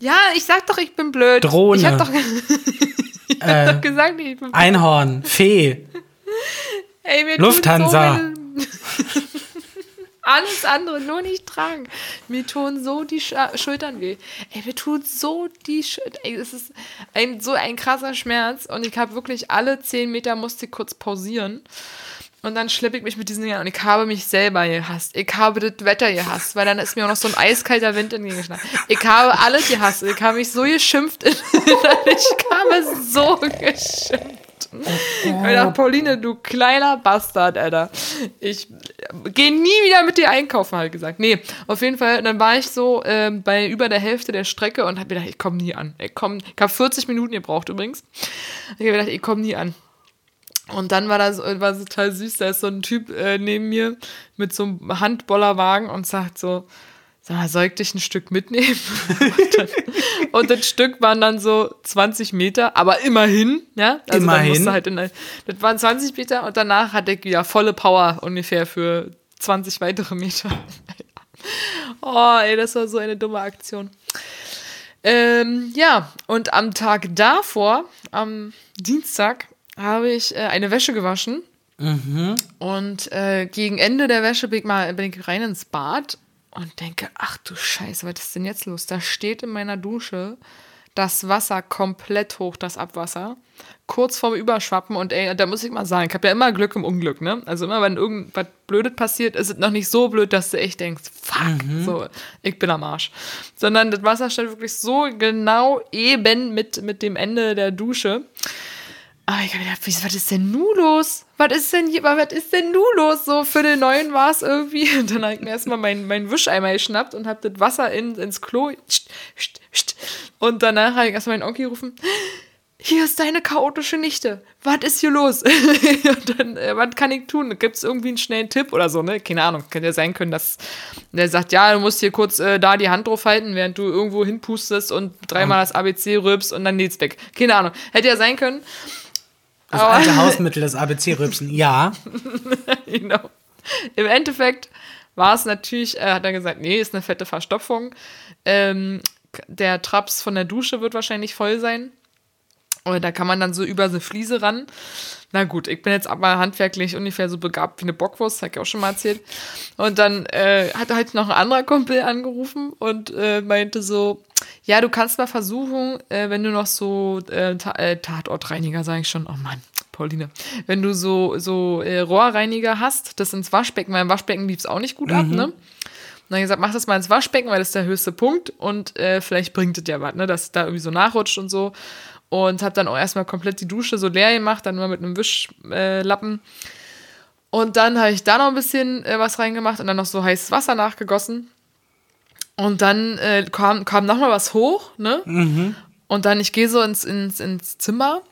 ja, ich sag doch, ich bin blöd. Drohne. Ich habe doch, [laughs] ich hab Äh, doch gesagt, ich bin blöd. Einhorn, Fee. [laughs] Ey, Lufthansa. So [laughs] Alles andere, nur nicht tragen. Mir tun so die Sch Schultern weh. Ey, mir tut so die Schultern. Ey, es ist ein, so ein krasser Schmerz. Und ich habe wirklich alle zehn Meter musste ich kurz pausieren. Und dann schleppe ich mich mit diesen Dingern und ich habe mich selber gehasst. Ich habe das Wetter gehasst, weil dann ist mir auch noch so ein eiskalter Wind entgegengeschlagen. Ich habe alles gehasst. Ich habe mich so geschimpft. [laughs] ich habe so geschimpft. Alter, Pauline, du kleiner Bastard, Alter. Ich gehe nie wieder mit dir einkaufen, halt gesagt. Nee, auf jeden Fall. Dann war ich so ähm, bei über der Hälfte der Strecke und habe gedacht, ich komme nie an. Ich, komm, ich habe 40 Minuten gebraucht übrigens. Ich habe gedacht, ich komme nie an. Und dann war das war so total süß, da ist so ein Typ äh, neben mir mit so einem Handbollerwagen und sagt so, sag mal, soll ich dich ein Stück mitnehmen? und, [laughs] dann, und das Stück waren dann so 20 Meter, aber immerhin, ja. Also Immerhin. Halt in, ein- das waren 20 Meter und danach hatte ich wieder volle Power ungefähr für 20 weitere Meter. [laughs] oh, ey, das war so eine dumme Aktion. Ähm, ja, und am Tag davor, am Dienstag, habe ich äh, eine Wäsche gewaschen. Und äh, gegen Ende der Wäsche bin ich mal bin ich rein ins Bad und denke, ach du Scheiße, was ist denn jetzt los? Da steht in meiner Dusche das Wasser komplett hoch, das Abwasser, kurz vorm Überschwappen. Und ey, da muss ich mal sagen, ich habe ja immer Glück im Unglück, ne? Also immer, wenn irgendwas Blödes passiert, ist es noch nicht so blöd, dass du echt denkst, fuck, so, ich bin am Arsch. Sondern das Wasser stand wirklich so genau eben mit, mit dem Ende der Dusche. Aber ich habe gedacht, was ist denn nun los? Was ist denn hier, was ist denn nun los? So für den neuen war es irgendwie. [laughs] Und dann habe ich mir erstmal meinen mein Wischeimer geschnappt und habe das Wasser in, ins Klo. Und danach habe ich erstmal meinen Onkel gerufen. Hier ist deine chaotische Nichte. Was ist hier los? [laughs] und dann, äh, was kann ich tun? Gibt es irgendwie einen schnellen Tipp oder so, ne? Keine Ahnung. Könnte ja sein können, dass der sagt, ja, du musst hier kurz äh, da die Hand drauf halten, während du irgendwo hinpustest und dreimal das ABC rülpst und dann geht's weg. Keine Ahnung. Hätte ja sein können. Das alte Hausmittel, das ABC-Rübsen. Ja. [laughs] genau. Im Endeffekt war es natürlich, äh, hat er gesagt, nee, ist eine fette Verstopfung. Ähm, der Traps von der Dusche wird wahrscheinlich voll sein. Und da kann man dann so über so Fliese ran. Na gut, ich bin jetzt aber handwerklich ungefähr so begabt wie eine Bockwurst, hab ich auch schon mal erzählt. Und dann äh, hat halt noch ein anderer Kumpel angerufen und äh, meinte so, ja, du kannst mal versuchen, äh, wenn du noch so äh, Ta äh, Tatortreiniger, sage ich schon, oh Mann, Pauline, wenn du so, so äh, Rohrreiniger hast, das ins Waschbecken, weil im Waschbecken lief es auch nicht gut ab, ne? Und dann gesagt, mach das mal ins Waschbecken, weil das ist der höchste Punkt und vielleicht bringt es ja was, ne, dass es da irgendwie so nachrutscht und so. Und habe dann auch erstmal komplett die Dusche so leer gemacht, dann nur mit einem Wischlappen. und dann habe ich da noch ein bisschen äh, was reingemacht und dann noch so heißes Wasser nachgegossen. Und dann äh, kam, kam nochmal was hoch, ne? Und dann, ich gehe so ins, ins, ins Zimmer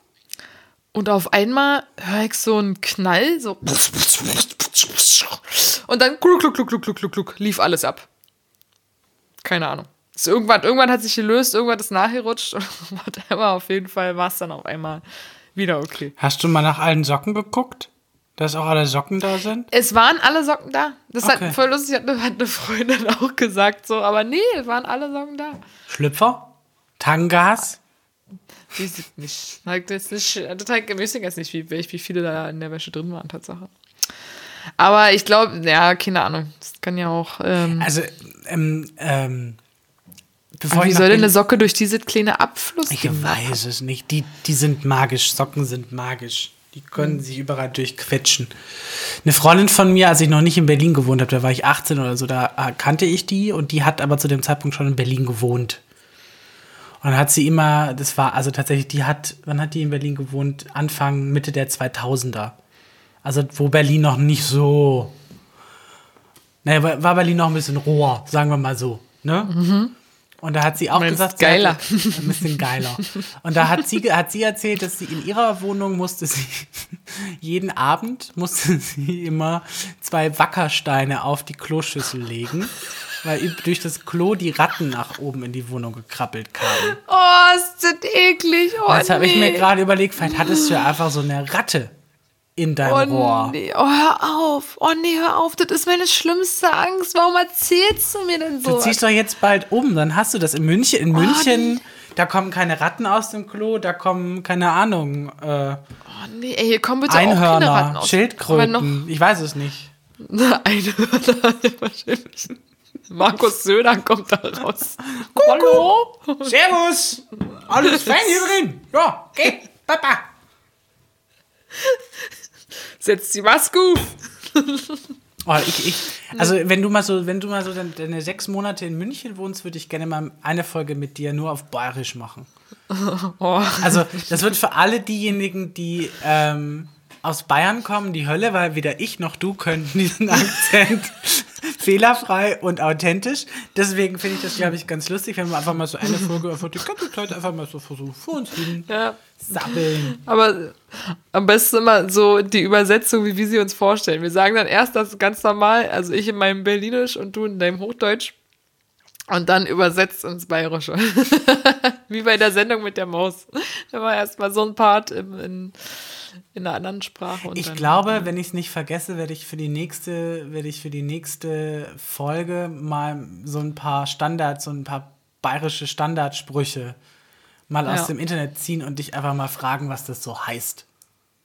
und auf einmal höre ich so einen Knall, so. Und dann gluck, gluck, gluck, gluck, gluck, gluck, lief alles ab. Keine Ahnung. Ist irgendwann, irgendwann hat sich gelöst, irgendwann ist nachgerutscht. [laughs] Whatever, auf jeden Fall war es dann auf einmal wieder okay. Hast du mal nach allen Socken geguckt? Dass auch alle Socken da sind? Es waren alle Socken da. Das Okay. hat voll lustig, hat eine, hat eine Freundin [laughs] auch gesagt so, aber nee, es waren alle Socken da. Schlüpfer? Tangas? Die sind nicht. Halt jetzt nicht das ich weiß jetzt nicht, wie, wie viele da in der Wäsche drin waren, Tatsache. Aber ich glaube, ja, keine Ahnung. Das kann ja auch. Ähm, Also, ähm, ähm, bevor aber wie soll denn eine Socke durch diese kleine Abfluss Ich weiß es nicht. Die, die sind magisch. Socken sind magisch. Die können sich überall durchquetschen. Eine Freundin von mir, als ich noch nicht in Berlin gewohnt habe, da war ich 18 oder so, da äh, kannte ich die und die hat aber zu dem Zeitpunkt schon in Berlin gewohnt. Und dann hat sie immer, das war also tatsächlich, die hat, wann hat die in Berlin gewohnt? Anfang, Mitte der 2000er. Also wo Berlin noch nicht so, naja, war Berlin noch ein bisschen roher, sagen wir mal so, ne? Und da hat sie auch Meinst gesagt, geiler. Hatte, ein bisschen geiler. Und da hat sie, hat sie erzählt, dass sie in ihrer Wohnung musste sie [laughs] jeden Abend musste sie immer zwei Wackersteine auf die Kloschüssel legen, weil durch das Klo die Ratten nach oben in die Wohnung gekrabbelt kamen. Oh, ist das eklig. Oh, Jetzt habe ich nee. mir gerade überlegt, vielleicht hattest du ja einfach so eine Ratte in deinem Oh, Rohr. nee. oh, hör auf. Oh, nee, hör auf. Das ist meine schlimmste Angst. Warum erzählst du mir denn so? Du ziehst doch jetzt bald um, dann hast du das in München. In München, da kommen keine Ratten aus dem Klo, da kommen, keine Ahnung, äh, oh, nee, ey, hier kommen bitte auch keine Ratten Einhörner, aus. Schildkröten. Ich weiß es nicht. [laughs] Einhörner, wahrscheinlich. Markus Söder kommt da raus. Hallo? Servus! Alles fein hier drin? Ja, geh, Papa. Setzt die Maske auf. [laughs] Oh, ich, ich, also wenn du mal so, wenn du mal so deine, sechs Monate in München wohnst, würde ich gerne mal eine Folge mit dir nur auf Bayerisch machen. [laughs] Oh. Also das wird für alle diejenigen, die ähm, aus Bayern kommen, die Hölle, weil weder ich noch du können diesen Akzent fehlerfrei und authentisch. Deswegen finde ich das, glaube ich, ganz lustig, wenn wir einfach mal so eine [laughs] Folge einfach die ganze Zeit einfach mal so versuchen, vor uns hin Ja. sabbeln. Aber am besten immer so die Übersetzung, wie wir sie uns vorstellen. Wir sagen dann erst das ganz normal, also ich in meinem Berlinisch und du in deinem Hochdeutsch. Und dann übersetzt ins Bayerische. [laughs] wie bei der Sendung mit der Maus. Da war erstmal so ein Part im, in, in einer anderen Sprache. Ich glaube, wenn ich es nicht vergesse, werde ich für die nächste, werde ich für die nächste Folge mal so ein paar Standards, so ein paar bayerische Standardsprüche mal aus Ja. dem Internet ziehen und dich einfach mal fragen, was das so heißt.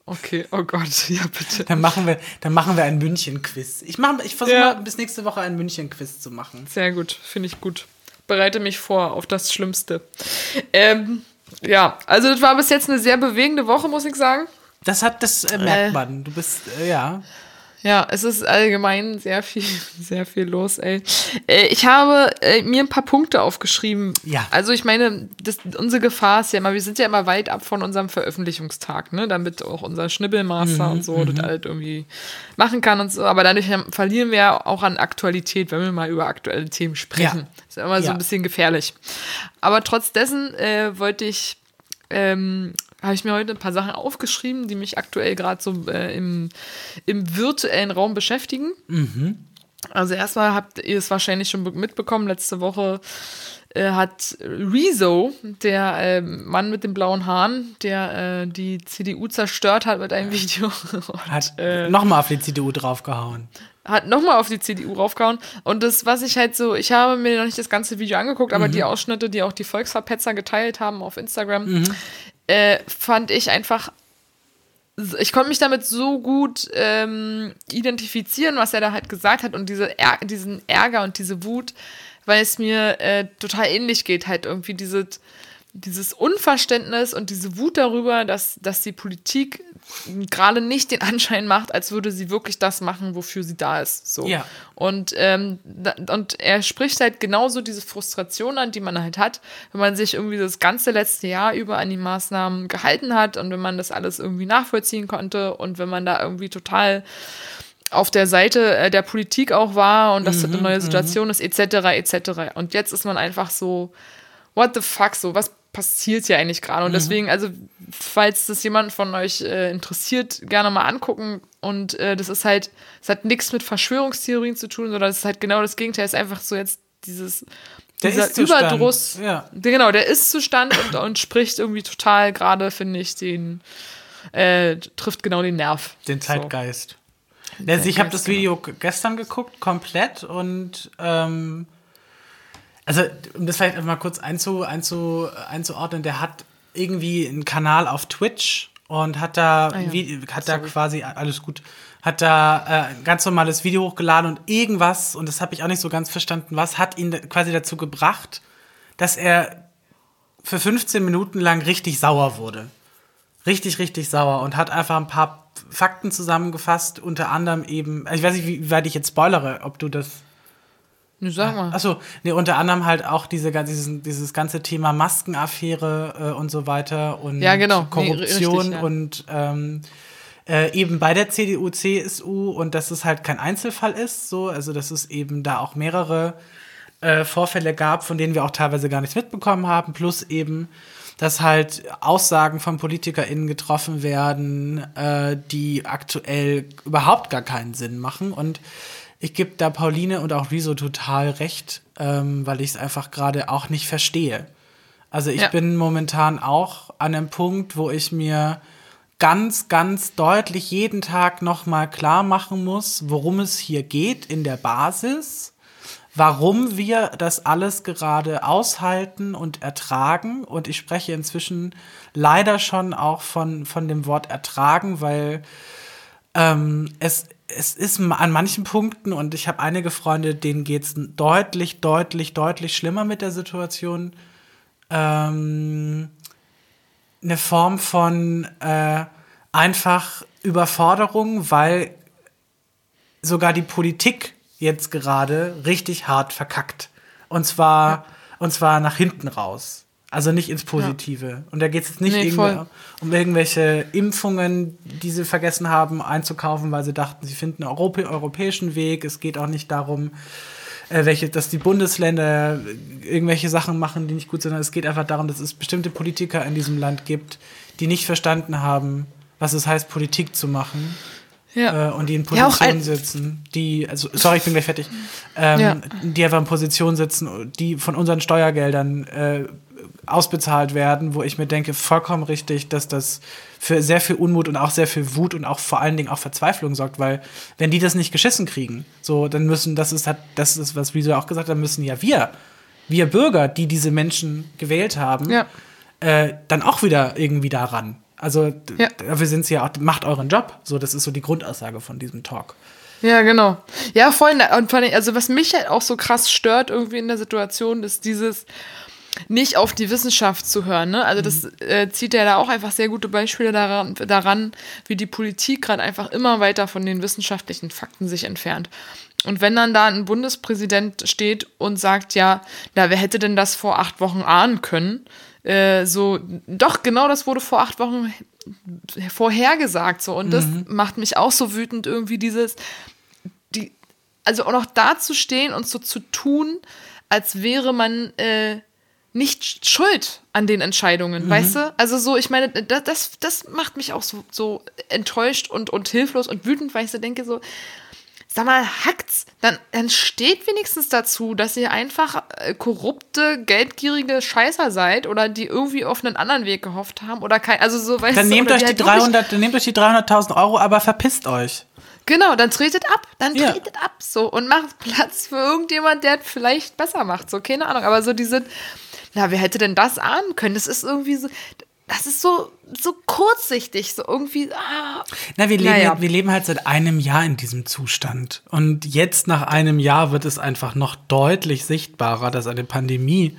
Okay, oh Gott, [laughs] ja bitte. Dann machen wir, dann machen wir ein München-Quiz. Ich, mach- ich versuche Ja. mal bis nächste Woche ein München-Quiz zu machen. Sehr gut, finde ich gut. Bereite mich vor auf das Schlimmste. Ähm, ja, also das war bis jetzt eine sehr bewegende Woche, muss ich sagen. Das hat, das äh, merkt man. Du bist, äh, ja. Ja, es ist allgemein sehr viel, [laughs] sehr viel los, ey. Äh, Ich habe äh, mir ein paar Punkte aufgeschrieben. Ja. Also ich meine, das, unsere Gefahr ist ja immer, wir sind ja immer weit ab von unserem Veröffentlichungstag, ne? Damit auch unser Schnibbelmaster und so das halt irgendwie machen kann und so. Aber dadurch verlieren wir ja auch an Aktualität, wenn wir mal über aktuelle Themen sprechen. Ja. ist ja immer so Ja. ein bisschen gefährlich. Aber trotz dessen äh, wollte ich ähm, habe ich mir heute ein paar Sachen aufgeschrieben, die mich aktuell gerade so äh, im, im virtuellen Raum beschäftigen. Also erstmal habt ihr es wahrscheinlich schon be- mitbekommen, letzte Woche äh, hat Rezo, der äh, Mann mit den blauen Haaren, der äh, die CDU zerstört hat mit einem Video, [laughs] Hat äh, nochmal auf die CDU draufgehauen. hat nochmal auf die CDU raufgehauen. Und das, was ich halt so, ich habe mir noch nicht das ganze Video angeguckt, aber die Ausschnitte, die auch die Volksverpetzer geteilt haben auf Instagram, äh, fand ich einfach. Ich konnte mich damit so gut ähm, identifizieren, was er da halt gesagt hat und diese Är diesen Ärger und diese Wut, weil es mir äh, total ähnlich geht, halt irgendwie diese, dieses Unverständnis und diese Wut darüber, dass, dass die Politik gerade nicht den Anschein macht, als würde sie wirklich das machen, wofür sie da ist. So. Ja. Und, ähm, da, und er spricht halt genauso diese Frustration an, die man halt hat, wenn man sich irgendwie das ganze letzte Jahr über an die Maßnahmen gehalten hat und wenn man das alles irgendwie nachvollziehen konnte und wenn man da irgendwie total auf der Seite äh, der Politik auch war und dass das eine neue Situation ist, etc., etc. Und jetzt ist man einfach so, what the fuck, so, was passiert hier eigentlich gerade? Und deswegen, also, falls das jemand von euch äh, interessiert, gerne mal angucken. Und äh, das ist halt, es hat nichts mit Verschwörungstheorien zu tun, sondern es ist halt genau das Gegenteil. Es ist einfach so jetzt dieses, Der dieser Ist-Zustand, Überdruss. ja. Genau, der Ist-Zustand und, und spricht irgendwie total gerade, finde ich, den, äh, trifft genau den Nerv. Den So. Zeitgeist. Also ich habe das Video g- gestern geguckt, komplett und ähm, also um das vielleicht einfach mal kurz einzu, einzu, einzuordnen, der hat irgendwie einen Kanal auf Twitch und hat da, Ah ja. wie, hat da quasi, alles gut, hat da äh, ein ganz normales Video hochgeladen und irgendwas, und das habe ich auch nicht so ganz verstanden, was hat ihn quasi dazu gebracht, dass er für 15 Minuten lang richtig sauer wurde richtig, richtig sauer und hat einfach ein paar Fakten zusammengefasst, unter anderem eben, ich weiß nicht, wie weit ich jetzt spoilere, ob du das. Nee, sag mal. Achso, nee, unter anderem halt auch diese, dieses, dieses ganze Thema Maskenaffäre äh, und so weiter und Ja, genau. Nee, Korruption richtig, ja. und ähm, äh, eben bei der CDU, CSU und dass es halt kein Einzelfall ist, so, also dass es eben da auch mehrere äh, Vorfälle gab, von denen wir auch teilweise gar nichts mitbekommen haben, plus eben, dass halt Aussagen von PolitikerInnen getroffen werden, äh, die aktuell überhaupt gar keinen Sinn machen. Und ich gebe da Pauline und auch Riso total recht, ähm, weil ich es einfach gerade auch nicht verstehe. Also ich Ja. bin momentan auch an einem Punkt, wo ich mir ganz, ganz deutlich jeden Tag nochmal klar machen muss, worum es hier geht in der Basis, warum wir das alles gerade aushalten und ertragen. Und ich spreche inzwischen leider schon auch von, von dem Wort ertragen, weil ähm, es, es ist an manchen Punkten, und ich habe einige Freunde, denen geht es deutlich, deutlich, deutlich schlimmer mit der Situation. Ähm, eine Form von äh, einfach Überforderung, weil sogar die Politik jetzt gerade richtig hart verkackt. Und zwar, und zwar nach hinten raus. Also nicht ins Positive. Und da geht es jetzt nicht Nee, irgendwie voll. um irgendwelche Impfungen, die sie vergessen haben einzukaufen, weil sie dachten, sie finden einen Europä europäischen Weg. Es geht auch nicht darum, äh, welche, dass die Bundesländer irgendwelche Sachen machen, die nicht gut sind, es geht einfach darum, dass es bestimmte Politiker in diesem Land gibt, die nicht verstanden haben, was es heißt, Politik zu machen. Ja. Äh, und die in Ja, Positionen ein- sitzen, die, also, sorry, ich bin gleich fertig, ähm, Ja. die einfach in Positionen sitzen, die von unseren Steuergeldern äh, ausbezahlt werden, wo ich mir denke, vollkommen richtig, dass das für sehr viel Unmut und auch sehr viel Wut und auch vor allen Dingen auch Verzweiflung sorgt, weil wenn die das nicht geschissen kriegen, so, dann müssen, das ist halt, das ist, was Riso auch gesagt hat, dann müssen ja wir, wir Bürger, die diese Menschen gewählt haben, Ja. äh, dann auch wieder irgendwie daran. Also Ja. dafür sind sie ja auch, macht euren Job. So, das ist so die Grundaussage von diesem Talk. Ja, genau. Ja, voll. Und vor allem, also was mich halt auch so krass stört irgendwie in der Situation, ist dieses, nicht auf die Wissenschaft zu hören. Ne? Also das äh, zieht ja da auch einfach sehr gute Beispiele daran, daran wie die Politik gerade einfach immer weiter von den wissenschaftlichen Fakten sich entfernt. Und wenn dann da ein Bundespräsident steht und sagt, ja, na, wer hätte denn das vor acht Wochen ahnen können? Äh, so, doch, genau das wurde vor acht Wochen vorhergesagt. So. Und das macht mich auch so wütend, irgendwie dieses, die, also auch noch da zu stehen und so zu tun, als wäre man äh, nicht schuld an den Entscheidungen, weißt du? Also so, ich meine, das, das, das macht mich auch so, so enttäuscht und, und hilflos und wütend, weil ich so denke, so, sag mal, hackt's, dann, dann steht wenigstens dazu, dass ihr einfach äh, korrupte, geldgierige Scheißer seid oder die irgendwie auf einen anderen Weg gehofft haben oder kein, also so, weißt Dann du, nehmt euch, die halt wirklich- 300, dann nehmt euch die 300.000 Euro, aber verpisst euch. Genau, dann tretet ab, dann Ja. tretet ab so und macht Platz für irgendjemand, der es vielleicht besser macht, so keine Ahnung, aber so diese, na, wer hätte denn das ahnen können? Das ist irgendwie so, das ist so so kurzsichtig, so irgendwie. Ah. Na, wir leben, Naja. wir leben halt seit einem Jahr in diesem Zustand. Und jetzt nach einem Jahr wird es einfach noch deutlich sichtbarer, dass eine Pandemie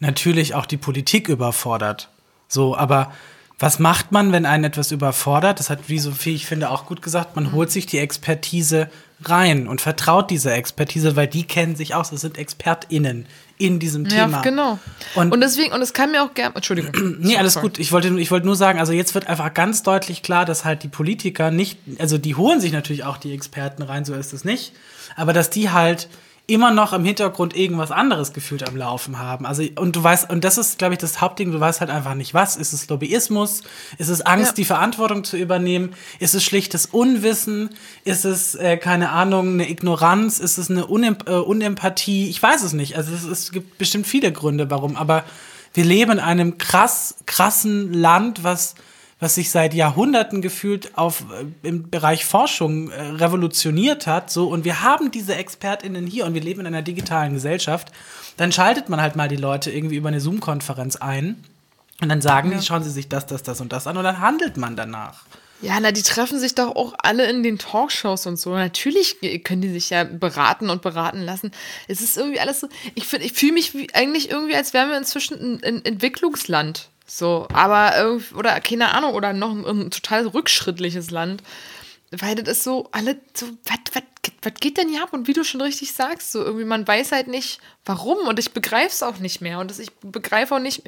natürlich auch die Politik überfordert. So, aber was macht man, wenn einen etwas überfordert? Das hat, wie Sophie, ich finde, auch gut gesagt, man holt sich die Expertise rein und vertraut dieser Expertise, weil die kennen sich aus. Das sind ExpertInnen in diesem Ja, Thema. genau. Und- Und, deswegen, und es kann mir auch gerne. Entschuldigung. [clears throat] Nee, alles gut. Ich wollte, ich wollte nur sagen, also jetzt wird einfach ganz deutlich klar, dass halt die Politiker nicht, also die holen sich natürlich auch die Experten rein, so ist es nicht, aber dass die halt immer noch im Hintergrund irgendwas anderes gefühlt am Laufen haben. Also, und du weißt, und das ist, glaube ich, das Hauptding, du weißt halt einfach nicht was. Ist es Lobbyismus? Ist es Angst, Ja. die Verantwortung zu übernehmen? Ist es schlichtes Unwissen? Ist es, äh, keine Ahnung, eine Ignoranz? Ist es eine Unem äh, Unempathie? Ich weiß es nicht. Also es, es gibt bestimmt viele Gründe, warum, aber wir leben in einem krass, krassen Land, was, was sich seit Jahrhunderten gefühlt auf, äh, im Bereich Forschung äh, revolutioniert hat, so, und wir haben diese ExpertInnen hier und wir leben in einer digitalen Gesellschaft, dann schaltet man halt mal die Leute irgendwie über eine Zoom-Konferenz ein und dann sagen die, schauen sie sich das, das, das und das an und dann handelt man danach. Ja, na, die treffen sich doch auch alle in den Talkshows und so. Natürlich können die sich ja beraten und beraten lassen. Es ist irgendwie alles so. Ich finde, ich fühle mich wie, eigentlich irgendwie, als wären wir inzwischen ein, ein Entwicklungsland. So, aber oder keine Ahnung, oder noch ein, ein total rückschrittliches Land. Weil das ist so, alle so, was, geht denn hier ab? Und wie du schon richtig sagst, so irgendwie, man weiß halt nicht, warum. Und ich begreife es auch nicht mehr. Und das, ich begreife auch nicht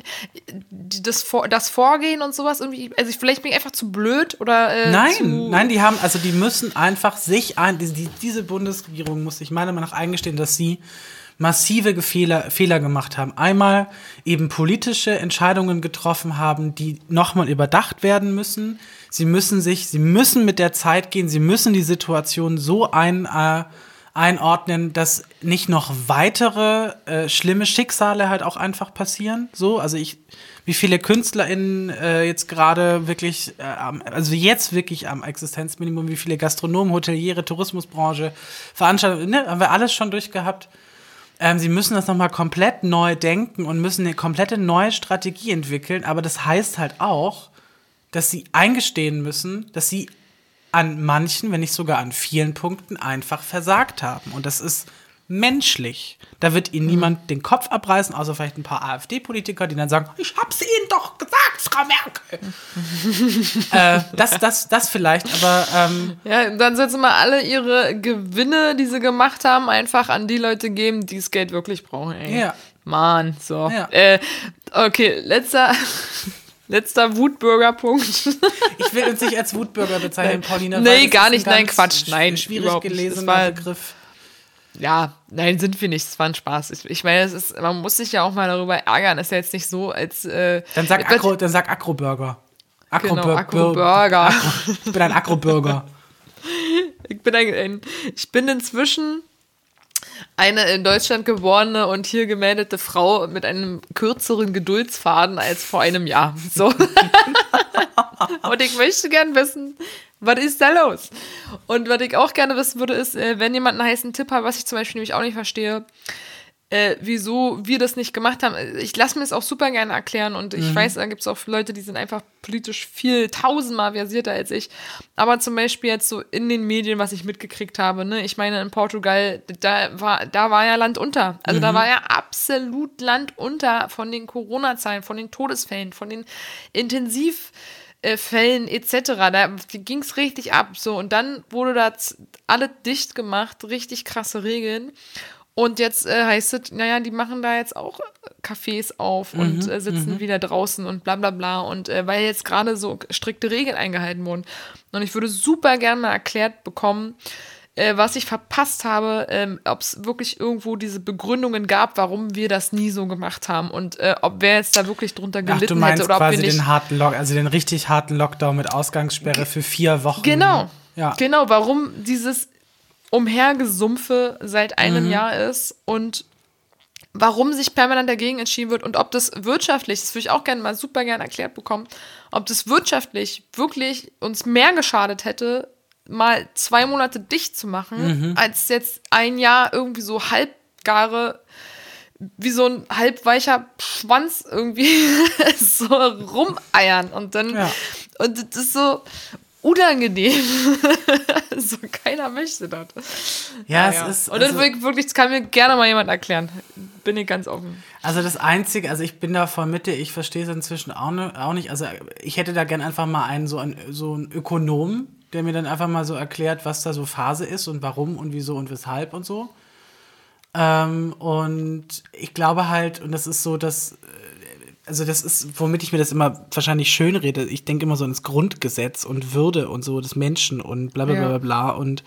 das, das Vorgehen und sowas irgendwie. Also ich, vielleicht bin ich einfach zu blöd oder äh, Nein, nein, die haben, also die müssen einfach sich ein, die, diese Bundesregierung muss sich meiner Meinung nach eingestehen, dass sie massive Fehler, Fehler gemacht haben. Einmal eben politische Entscheidungen getroffen haben, die nochmal überdacht werden müssen. Sie müssen sich, sie müssen mit der Zeit gehen, sie müssen die Situation so ein, äh, einordnen, dass nicht noch weitere äh, schlimme Schicksale halt auch einfach passieren. So, also ich, wie viele KünstlerInnen äh, jetzt gerade wirklich, äh, also jetzt wirklich am Existenzminimum, wie viele Gastronomen, Hoteliere, Tourismusbranche, Veranstaltungen, ne, haben wir alles schon durchgehabt. Ähm, sie müssen das nochmal komplett neu denken und müssen eine komplette neue Strategie entwickeln. Aber das heißt halt auch, dass sie eingestehen müssen, dass sie an manchen, wenn nicht sogar an vielen Punkten einfach versagt haben. Und das ist menschlich. Da wird ihnen niemand den Kopf abreißen, außer vielleicht ein paar AfD-Politiker, die dann sagen, ich hab's ihnen doch gesagt, Frau Merkel. [laughs] äh, das, das, das vielleicht, aber ähm, Ja, dann sollten sie mal alle ihre Gewinne, die sie gemacht haben, einfach an die Leute geben, die das Geld wirklich brauchen. Ey. Ja. Mann, so. Ja. Äh, okay, letzter, [laughs] letzter Wutbürgerpunkt. ich will uns nicht als Wutbürger bezeichnen, Paulina. Nee, gar nicht, nein, Quatsch, nein, Schwierig überhaupt gelesener Begriff. Ja, nein, sind wir nicht. Es war ein Spaß. Ich, ich meine, es ist, man muss sich ja auch mal darüber ärgern. ist ja jetzt nicht so, als. Äh, Dann sag, Gott, Akro, dann sag Akrobürger. Genau, Akrobür- Akrobürger. Akro- Ich bin ein Akrobürger. [laughs] Ich bin, ein, ein, ich bin inzwischen eine in Deutschland geborene und hier gemeldete Frau mit einem kürzeren Geduldsfaden als vor einem Jahr. So. [laughs] und ich möchte gern wissen, was ist da los? Und was ich auch gerne wissen würde, ist, äh, wenn jemand einen heißen Tipp hat, was ich zum Beispiel nämlich auch nicht verstehe, äh, wieso wir das nicht gemacht haben. Ich lasse mir es auch super gerne erklären und ich weiß, da gibt es auch Leute, die sind einfach politisch viel tausendmal versierter als ich. Aber zum Beispiel jetzt so in den Medien, was ich mitgekriegt habe, ne, ich meine, in Portugal, da war, da war ja Land unter. Also da war ja absolut Land unter von den Corona-Zahlen, von den Todesfällen, von den Intensiv- Fällen etc. Da ging es richtig ab. So, und dann wurde das alles dicht gemacht, richtig krasse Regeln. Und jetzt äh, heißt es, naja, die machen da jetzt auch Cafés auf und äh, sitzen wieder draußen und bla bla bla. Und äh, weil jetzt gerade so strikte Regeln eingehalten wurden. Und ich würde super gerne mal erklärt bekommen, äh, was ich verpasst habe, ähm, ob es wirklich irgendwo diese Begründungen gab, warum wir das nie so gemacht haben und äh, ob wer jetzt da wirklich drunter Ach, gelitten du meinst hätte oder ob wir quasi nicht. den harten Lock, also den richtig harten Lockdown mit Ausgangssperre für vier Wochen. Genau. Ja. Genau, warum dieses Umhergesumpfe seit einem Jahr ist und warum sich permanent dagegen entschieden wird und ob das wirtschaftlich, das würde ich auch gerne mal super gerne erklärt bekommen, ob das wirtschaftlich wirklich uns mehr geschadet hätte, mal zwei Monate dicht zu machen, als jetzt ein Jahr irgendwie so halbgare, wie so ein halbweicher Schwanz irgendwie [laughs] so rumeiern und dann, Ja. und das ist so unangenehm. [laughs] so keiner möchte das. Ja, Ja. es ist. Und das also- wirklich, wirklich, das kann mir gerne mal jemand erklären. Bin ich ganz offen. Also das Einzige, also ich bin da voll Mitte, ich verstehe es inzwischen auch, ne, auch nicht. Also ich hätte da gern einfach mal einen so einen, so einen Ökonom, der mir dann einfach mal so erklärt, was da so Phase ist und warum und wieso und weshalb und so. Ähm, und ich glaube halt, und das ist so, dass, äh, also das ist, womit ich mir das immer wahrscheinlich schön rede, ich denke immer so ins Grundgesetz und Würde und so des Menschen und bla bla bla Ja. bla bla und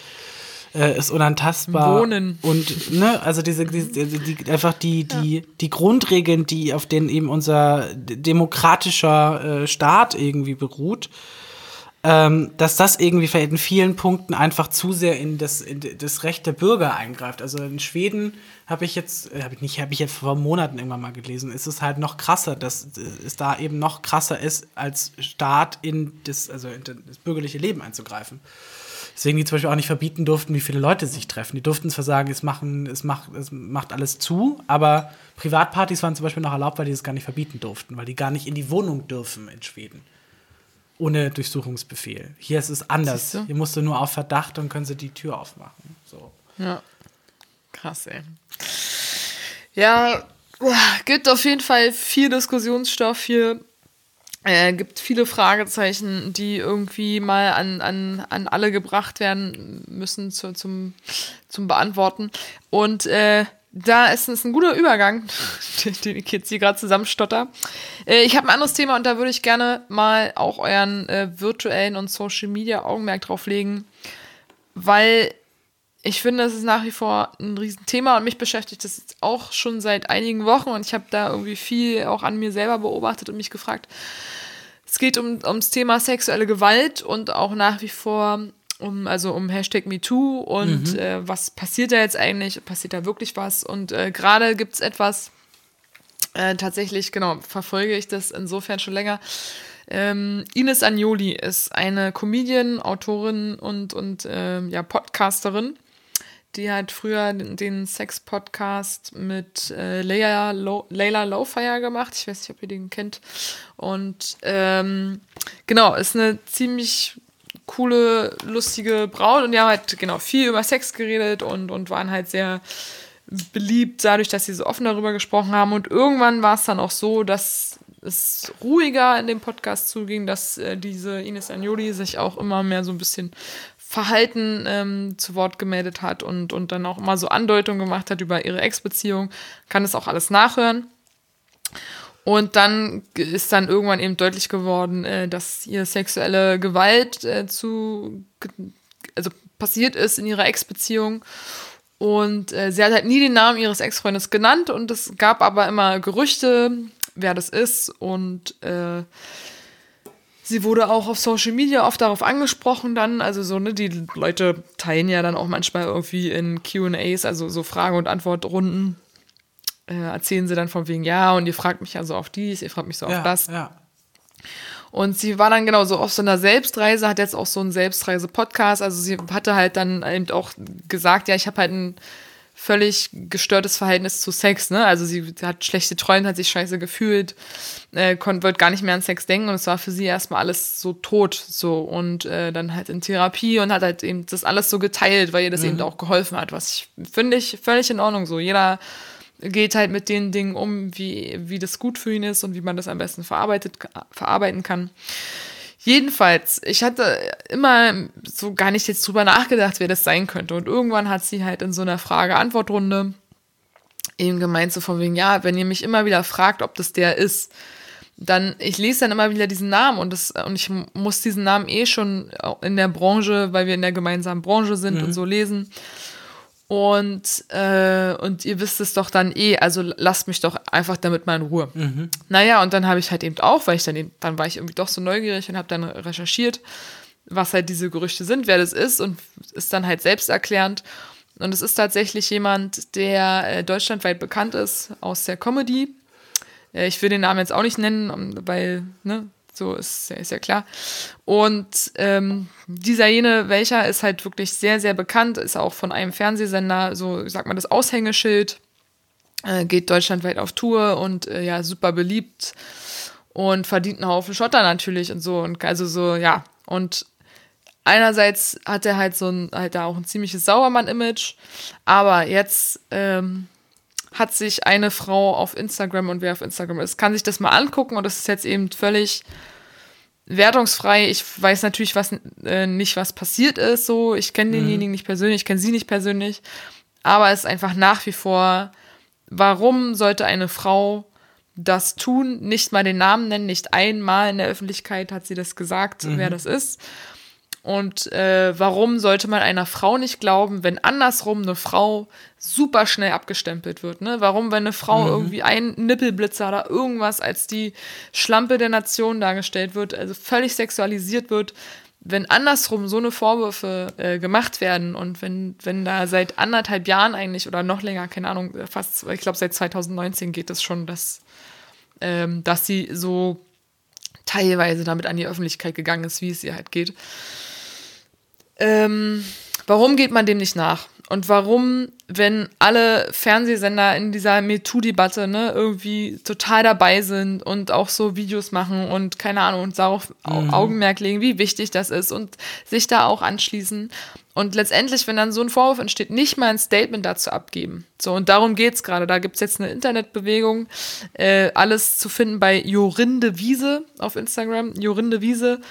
äh, ist unantastbar. Wohnen. Und, ne, also diese, diese die, einfach die, die, die Grundregeln, die, auf denen eben unser demokratischer äh, Staat irgendwie beruht, ähm, dass das irgendwie in vielen Punkten einfach zu sehr in das, in das Recht der Bürger eingreift. Also in Schweden habe ich jetzt, habe ich nicht, habe ich jetzt vor Monaten irgendwann mal gelesen, ist es halt noch krasser, dass äh, es da eben noch krasser ist, als Staat in das, also in das bürgerliche Leben einzugreifen. Deswegen die zum Beispiel auch nicht verbieten durften, wie viele Leute sich treffen. Die durften zwar sagen, es, machen, es, macht, es macht alles zu, aber Privatpartys waren zum Beispiel noch erlaubt, weil die das gar nicht verbieten durften, weil die gar nicht in die Wohnung dürfen in Schweden. Ohne Durchsuchungsbefehl. Hier ist es anders. Hier musst du nur auf Verdacht und können sie die Tür aufmachen. So. Ja. Krass, ey. Ja, gibt auf jeden Fall viel Diskussionsstoff hier. Äh, gibt viele Fragezeichen, die irgendwie mal an, an, an alle gebracht werden müssen zu, zum, zum Beantworten. Und äh, da ist es ein guter Übergang, [laughs] den ich jetzt hier gerade zusammenstotter. Äh, ich habe ein anderes Thema und da würde ich gerne mal auch euren äh, virtuellen und Social Media Augenmerk drauf legen, weil ich finde, es ist nach wie vor ein Riesenthema und mich beschäftigt das jetzt auch schon seit einigen Wochen und ich habe da irgendwie viel auch an mir selber beobachtet und mich gefragt. Es geht um, ums Thema sexuelle Gewalt und auch nach wie vor um, also um Hashtag MeToo und äh, was passiert da jetzt eigentlich? Passiert da wirklich was? Und äh, gerade gibt es etwas, äh, tatsächlich, genau, verfolge ich das insofern schon länger. Ähm, Ines Agnoli ist eine Comedian, Autorin und, und ähm, ja, Podcasterin. Die hat früher den, den Sex-Podcast mit äh, Leila, Lo, Leila Lowfire gemacht. Ich weiß nicht, ob ihr den kennt. Und ähm, genau, ist eine ziemlich coole, lustige Braut. Und die haben halt genau viel über Sex geredet und, und waren halt sehr beliebt dadurch, dass sie so offen darüber gesprochen haben. Und irgendwann war es dann auch so, dass es ruhiger in dem Podcast zuging, dass äh, diese Ines Agnoli sich auch immer mehr so ein bisschen Verhalten ähm, zu Wort gemeldet hat und, und dann auch immer so Andeutungen gemacht hat über ihre Ex-Beziehung. Kann das auch alles nachhören. Und dann ist dann irgendwann eben deutlich geworden, äh, dass ihr sexuelle Gewalt äh, zu, also passiert ist in ihrer Ex-Beziehung. Und äh, sie hat halt nie den Namen ihres Ex-Freundes genannt und es gab aber immer Gerüchte, wer das ist. Und äh, sie wurde auch auf Social Media oft darauf angesprochen dann. Also so, ne, die Leute teilen ja dann auch manchmal irgendwie in QAs, also so Frage- und Antwortrunden äh, erzählen sie dann von wegen, ja, und ihr fragt mich also auf dies, ihr fragt mich so auf Ja, das. ja. Und sie war dann genau so auf so einer Selbstreise, hat jetzt auch so einen Selbstreise-Podcast. Also sie hatte halt dann eben auch gesagt, ja, ich habe halt einen völlig gestörtes Verhältnis zu Sex, ne? Also sie hat schlechte Träume, hat sich scheiße gefühlt, äh, konnte wird gar nicht mehr an Sex denken und es war für sie erstmal alles so tot, so und äh, dann halt in Therapie und hat halt eben das alles so geteilt, weil ihr das mhm. eben auch geholfen hat, was ich finde ich völlig in Ordnung so. Jeder geht halt mit den Dingen um, wie, wie das gut für ihn ist und wie man das am besten verarbeitet, verarbeiten kann. Jedenfalls, ich hatte immer so gar nicht jetzt drüber nachgedacht, wer das sein könnte. Und irgendwann hat sie halt in so einer Frage-Antwort-Runde eben gemeint, so von wegen, ja, wenn ihr mich immer wieder fragt, ob das der ist, dann, ich lese dann immer wieder diesen Namen und, das, und ich muss diesen Namen eh schon in der Branche, weil wir in der gemeinsamen Branche sind mhm. und so lesen. Und, äh, und ihr wisst es doch dann eh, also lasst mich doch einfach damit mal in Ruhe. Mhm. Naja, und dann habe ich halt eben auch, weil ich dann eben, dann war ich irgendwie doch so neugierig und habe dann recherchiert, was halt diese Gerüchte sind, wer das ist und ist dann halt selbsterklärend. Und es ist tatsächlich jemand, der äh, deutschlandweit bekannt ist aus der Comedy. Äh, ich will den Namen jetzt auch nicht nennen, weil, ne, so ist, ist ja klar. Und ähm, dieser jene, welcher ist halt wirklich sehr, sehr bekannt, ist auch von einem Fernsehsender, so ich sag mal, das Aushängeschild, äh, geht deutschlandweit auf Tour und äh, ja, super beliebt und verdient einen Haufen Schotter natürlich und so. Und also so, ja. Und einerseits hat er halt so ein, halt da auch ein ziemliches Sauermann-Image, aber jetzt ähm, hat sich eine Frau auf Instagram und wer auf Instagram ist, kann sich das mal angucken und das ist jetzt eben völlig wertungsfrei. Ich weiß natürlich was, äh, nicht, was passiert ist, so. Ich kenne mhm. denjenigen nicht persönlich, ich kenne sie nicht persönlich. Aber es ist einfach nach wie vor, warum sollte eine Frau das tun, nicht mal den Namen nennen, nicht einmal in der Öffentlichkeit hat sie das gesagt, mhm. wer das ist. Und äh, warum sollte man einer Frau nicht glauben, wenn andersrum eine Frau super schnell abgestempelt wird? Ne? Warum, wenn eine Frau mhm. irgendwie ein Nippelblitzer oder irgendwas als die Schlampe der Nation dargestellt wird, also völlig sexualisiert wird, wenn andersrum so eine Vorwürfe äh, gemacht werden und wenn, wenn da seit anderthalb Jahren eigentlich oder noch länger, keine Ahnung, fast, ich glaube seit 2019 geht es schon, dass, ähm, dass sie so teilweise damit an die Öffentlichkeit gegangen ist, wie es ihr halt geht. Ähm, warum geht man dem nicht nach? Und warum, wenn alle Fernsehsender in dieser MeToo-Debatte ne, irgendwie total dabei sind und auch so Videos machen und keine Ahnung und darauf mhm. Augenmerk legen, wie wichtig das ist und sich da auch anschließen. Und letztendlich, wenn dann so ein Vorwurf entsteht, nicht mal ein Statement dazu abgeben. So, und darum geht's gerade. Da gibt's jetzt eine Internetbewegung, äh, alles zu finden bei Jorinde Wiese auf Instagram. Jorinde Wiese.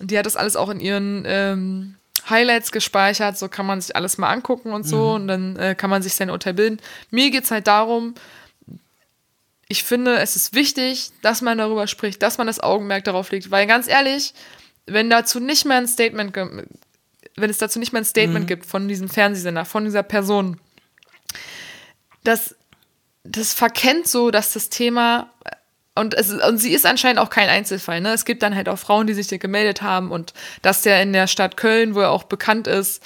Die hat das alles auch in ihren ähm, Highlights gespeichert, so kann man sich alles mal angucken und so mhm. und dann äh, kann man sich sein Urteil bilden. Mir geht es halt darum, ich finde, es ist wichtig, dass man darüber spricht, dass man das Augenmerk darauf legt, weil ganz ehrlich, wenn dazu nicht mehr ein Statement, wenn es dazu nicht mehr ein Statement mhm. gibt von diesem Fernsehsender, von dieser Person, das, das verkennt so, dass das Thema und, es, und sie ist anscheinend auch kein Einzelfall. Ne? Es gibt dann halt auch Frauen, die sich dir gemeldet haben und dass der in der Stadt Köln, wo er auch bekannt ist,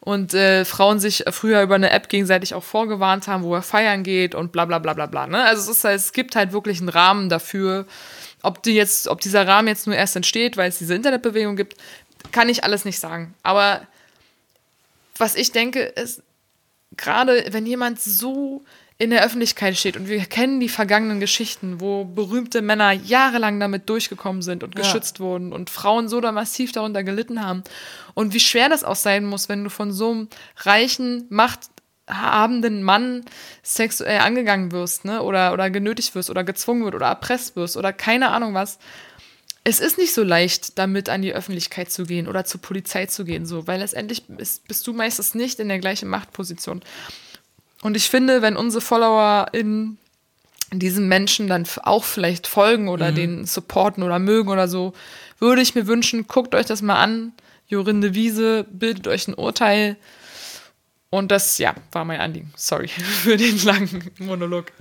und äh, Frauen sich früher über eine App gegenseitig auch vorgewarnt haben, wo er feiern geht und bla bla bla bla bla. Ne? Also es, ist, es gibt halt wirklich einen Rahmen dafür. Ob, die jetzt, ob dieser Rahmen jetzt nur erst entsteht, weil es diese Internetbewegung gibt, kann ich alles nicht sagen. Aber was ich denke, ist, gerade wenn jemand so in der Öffentlichkeit steht und wir kennen die vergangenen Geschichten, wo berühmte Männer jahrelang damit durchgekommen sind und geschützt ja. wurden und Frauen so da massiv darunter gelitten haben und wie schwer das auch sein muss, wenn du von so einem reichen, machthabenden Mann sexuell angegangen wirst, ne, oder, oder genötigt wirst oder gezwungen wird oder erpresst wirst oder keine Ahnung was. Es ist nicht so leicht, damit an die Öffentlichkeit zu gehen oder zur Polizei zu gehen, so, weil letztendlich bist, bist du meistens nicht in der gleichen Machtposition. Und ich finde, wenn unsere Follower in diesen Menschen dann auch vielleicht folgen oder mhm. den supporten oder mögen oder so, würde ich mir wünschen, guckt euch das mal an. Jorinde Wiese, bildet euch ein Urteil. Und das, ja, war mein Anliegen. Sorry [laughs] für den langen Monolog.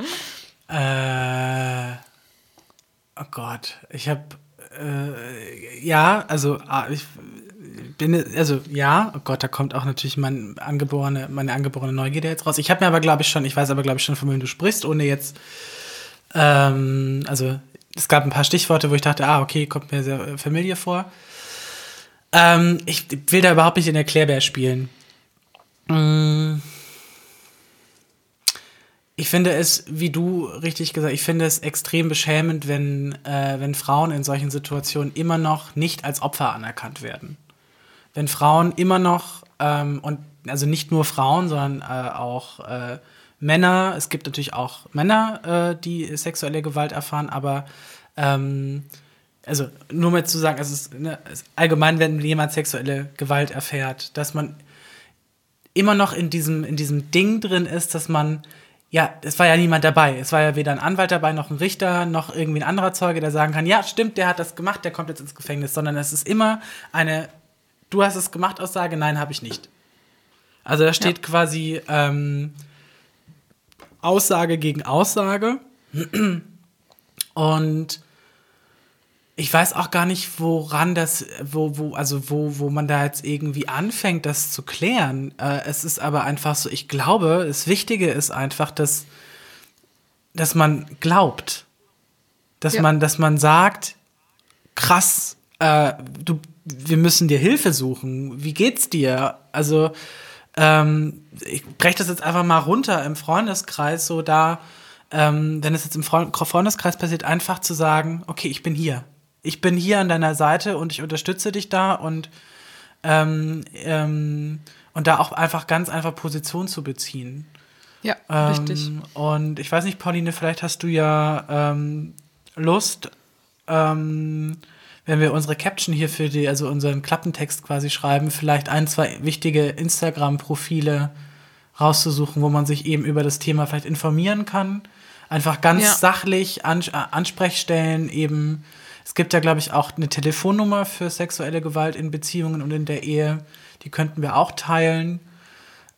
Äh, oh Gott, ich habe, äh, ja, also ah, ich bin, also ja, oh Gott, da kommt auch natürlich mein angeborene, meine angeborene Neugierde jetzt raus. Ich habe mir aber, glaube ich, schon, ich weiß aber, glaube ich, schon, von wem du sprichst, ohne jetzt, ähm, also es gab ein paar Stichworte, wo ich dachte, ah, okay, kommt mir sehr äh, Familie vor. Ähm, ich will da überhaupt nicht in Erklärbär spielen. Mm. Ich finde es, wie du richtig gesagt, ich finde es extrem beschämend, wenn, äh, wenn Frauen in solchen Situationen immer noch nicht als Opfer anerkannt werden. Wenn Frauen immer noch, ähm, und also nicht nur Frauen, sondern äh, auch äh, Männer, es gibt natürlich auch Männer, äh, die sexuelle Gewalt erfahren, aber ähm, also nur mal zu sagen, es ist ne, allgemein, wenn jemand sexuelle Gewalt erfährt, dass man immer noch in diesem, in diesem Ding drin ist, dass man, ja, es war ja niemand dabei. Es war ja weder ein Anwalt dabei, noch ein Richter, noch irgendwie ein anderer Zeuge, der sagen kann, ja, stimmt, der hat das gemacht, der kommt jetzt ins Gefängnis, sondern es ist immer eine, du hast es gemacht, Aussage, nein, habe ich nicht. Also da steht ja. quasi ähm, Aussage gegen Aussage. Und ich weiß auch gar nicht, woran das, wo, wo, also wo, wo man da jetzt irgendwie anfängt, das zu klären. Äh, es ist aber einfach so, ich glaube, das Wichtige ist einfach, dass, dass man glaubt. Dass ja. man, dass man sagt, krass, äh, du, wir müssen dir Hilfe suchen. Wie geht's dir? Also, ähm, ich breche das jetzt einfach mal runter im Freundeskreis, so da, ähm, wenn es jetzt im Freundeskreis passiert, einfach zu sagen, okay, ich bin hier ich bin hier an deiner Seite und ich unterstütze dich da und, ähm, ähm, und da auch einfach ganz einfach Position zu beziehen. Ja, ähm, richtig. Und ich weiß nicht, Pauline, vielleicht hast du ja ähm, Lust, ähm, wenn wir unsere Caption hier für die, also unseren Klappentext quasi schreiben, vielleicht ein, zwei wichtige Instagram-Profile rauszusuchen, wo man sich eben über das Thema vielleicht informieren kann. Einfach ganz ja. sachlich Ans Ansprechstellen eben es gibt ja, glaube ich, auch eine Telefonnummer für sexuelle Gewalt in Beziehungen und in der Ehe. Die könnten wir auch teilen,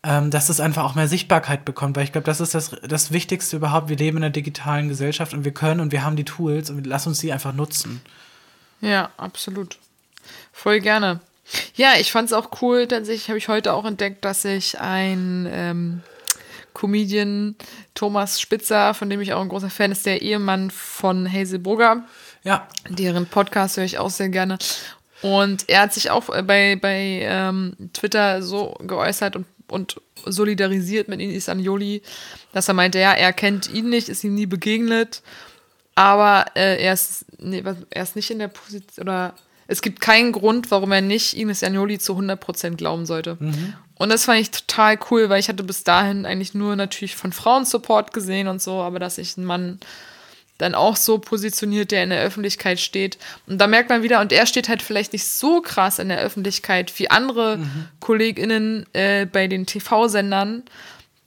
ähm, dass es einfach auch mehr Sichtbarkeit bekommt. Weil ich glaube, das ist das, das Wichtigste überhaupt. Wir leben in einer digitalen Gesellschaft und wir können und wir haben die Tools und lass uns sie einfach nutzen. Ja, absolut. Voll gerne. Ja, ich fand es auch cool. Tatsächlich habe ich heute auch entdeckt, dass ich ein ähm, Comedian Thomas Spitzer, von dem ich auch ein großer Fan ist, der Ehemann von Hazel Brugger, ja. Deren Podcast höre ich auch sehr gerne. Und er hat sich auch bei, bei ähm, Twitter so geäußert und, und solidarisiert mit Inis Anjoli, dass er meinte, ja, er kennt ihn nicht, ist ihm nie begegnet, aber äh, er, ist, nee, er ist nicht in der Position, oder es gibt keinen Grund, warum er nicht Ines Anjoli zu 100% glauben sollte. Mhm. Und das fand ich total cool, weil ich hatte bis dahin eigentlich nur natürlich von Frauen Support gesehen und so, aber dass ich einen Mann dann auch so positioniert, der in der Öffentlichkeit steht. Und da merkt man wieder, und er steht halt vielleicht nicht so krass in der Öffentlichkeit wie andere mhm. KollegInnen äh, bei den TV-Sendern,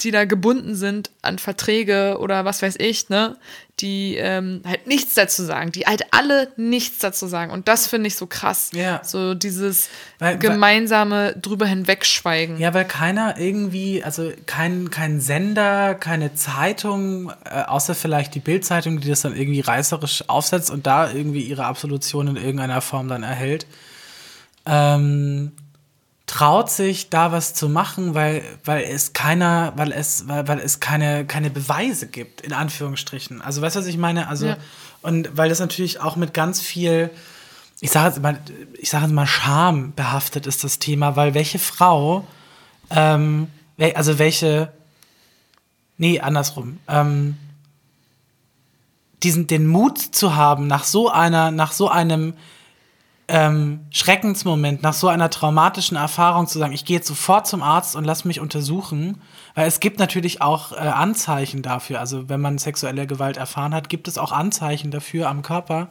die da gebunden sind an Verträge oder was weiß ich, ne, die ähm, halt nichts dazu sagen, die halt alle nichts dazu sagen. Und das finde ich so krass. Ja. So dieses weil, gemeinsame weil, drüber hinwegschweigen. Ja, weil keiner irgendwie, also kein, kein Sender, keine Zeitung, äh, außer vielleicht die Bildzeitung, die das dann irgendwie reißerisch aufsetzt und da irgendwie ihre Absolution in irgendeiner Form dann erhält. Ähm, traut sich da was zu machen, weil, weil es keiner, weil es, weil, weil es keine, keine Beweise gibt, in Anführungsstrichen. Also weißt du, was ich meine? Also, ja. und weil das natürlich auch mit ganz viel, ich sage jetzt mal, ich sage jetzt mal, Scham behaftet ist das Thema, weil welche Frau, ähm, also welche, nee, andersrum, ähm, diesen, den Mut zu haben, nach so einer, nach so einem ähm, Schreckensmoment, nach so einer traumatischen Erfahrung zu sagen, ich gehe jetzt sofort zum Arzt und lass mich untersuchen, weil es gibt natürlich auch äh, Anzeichen dafür. Also wenn man sexuelle Gewalt erfahren hat, gibt es auch Anzeichen dafür am Körper.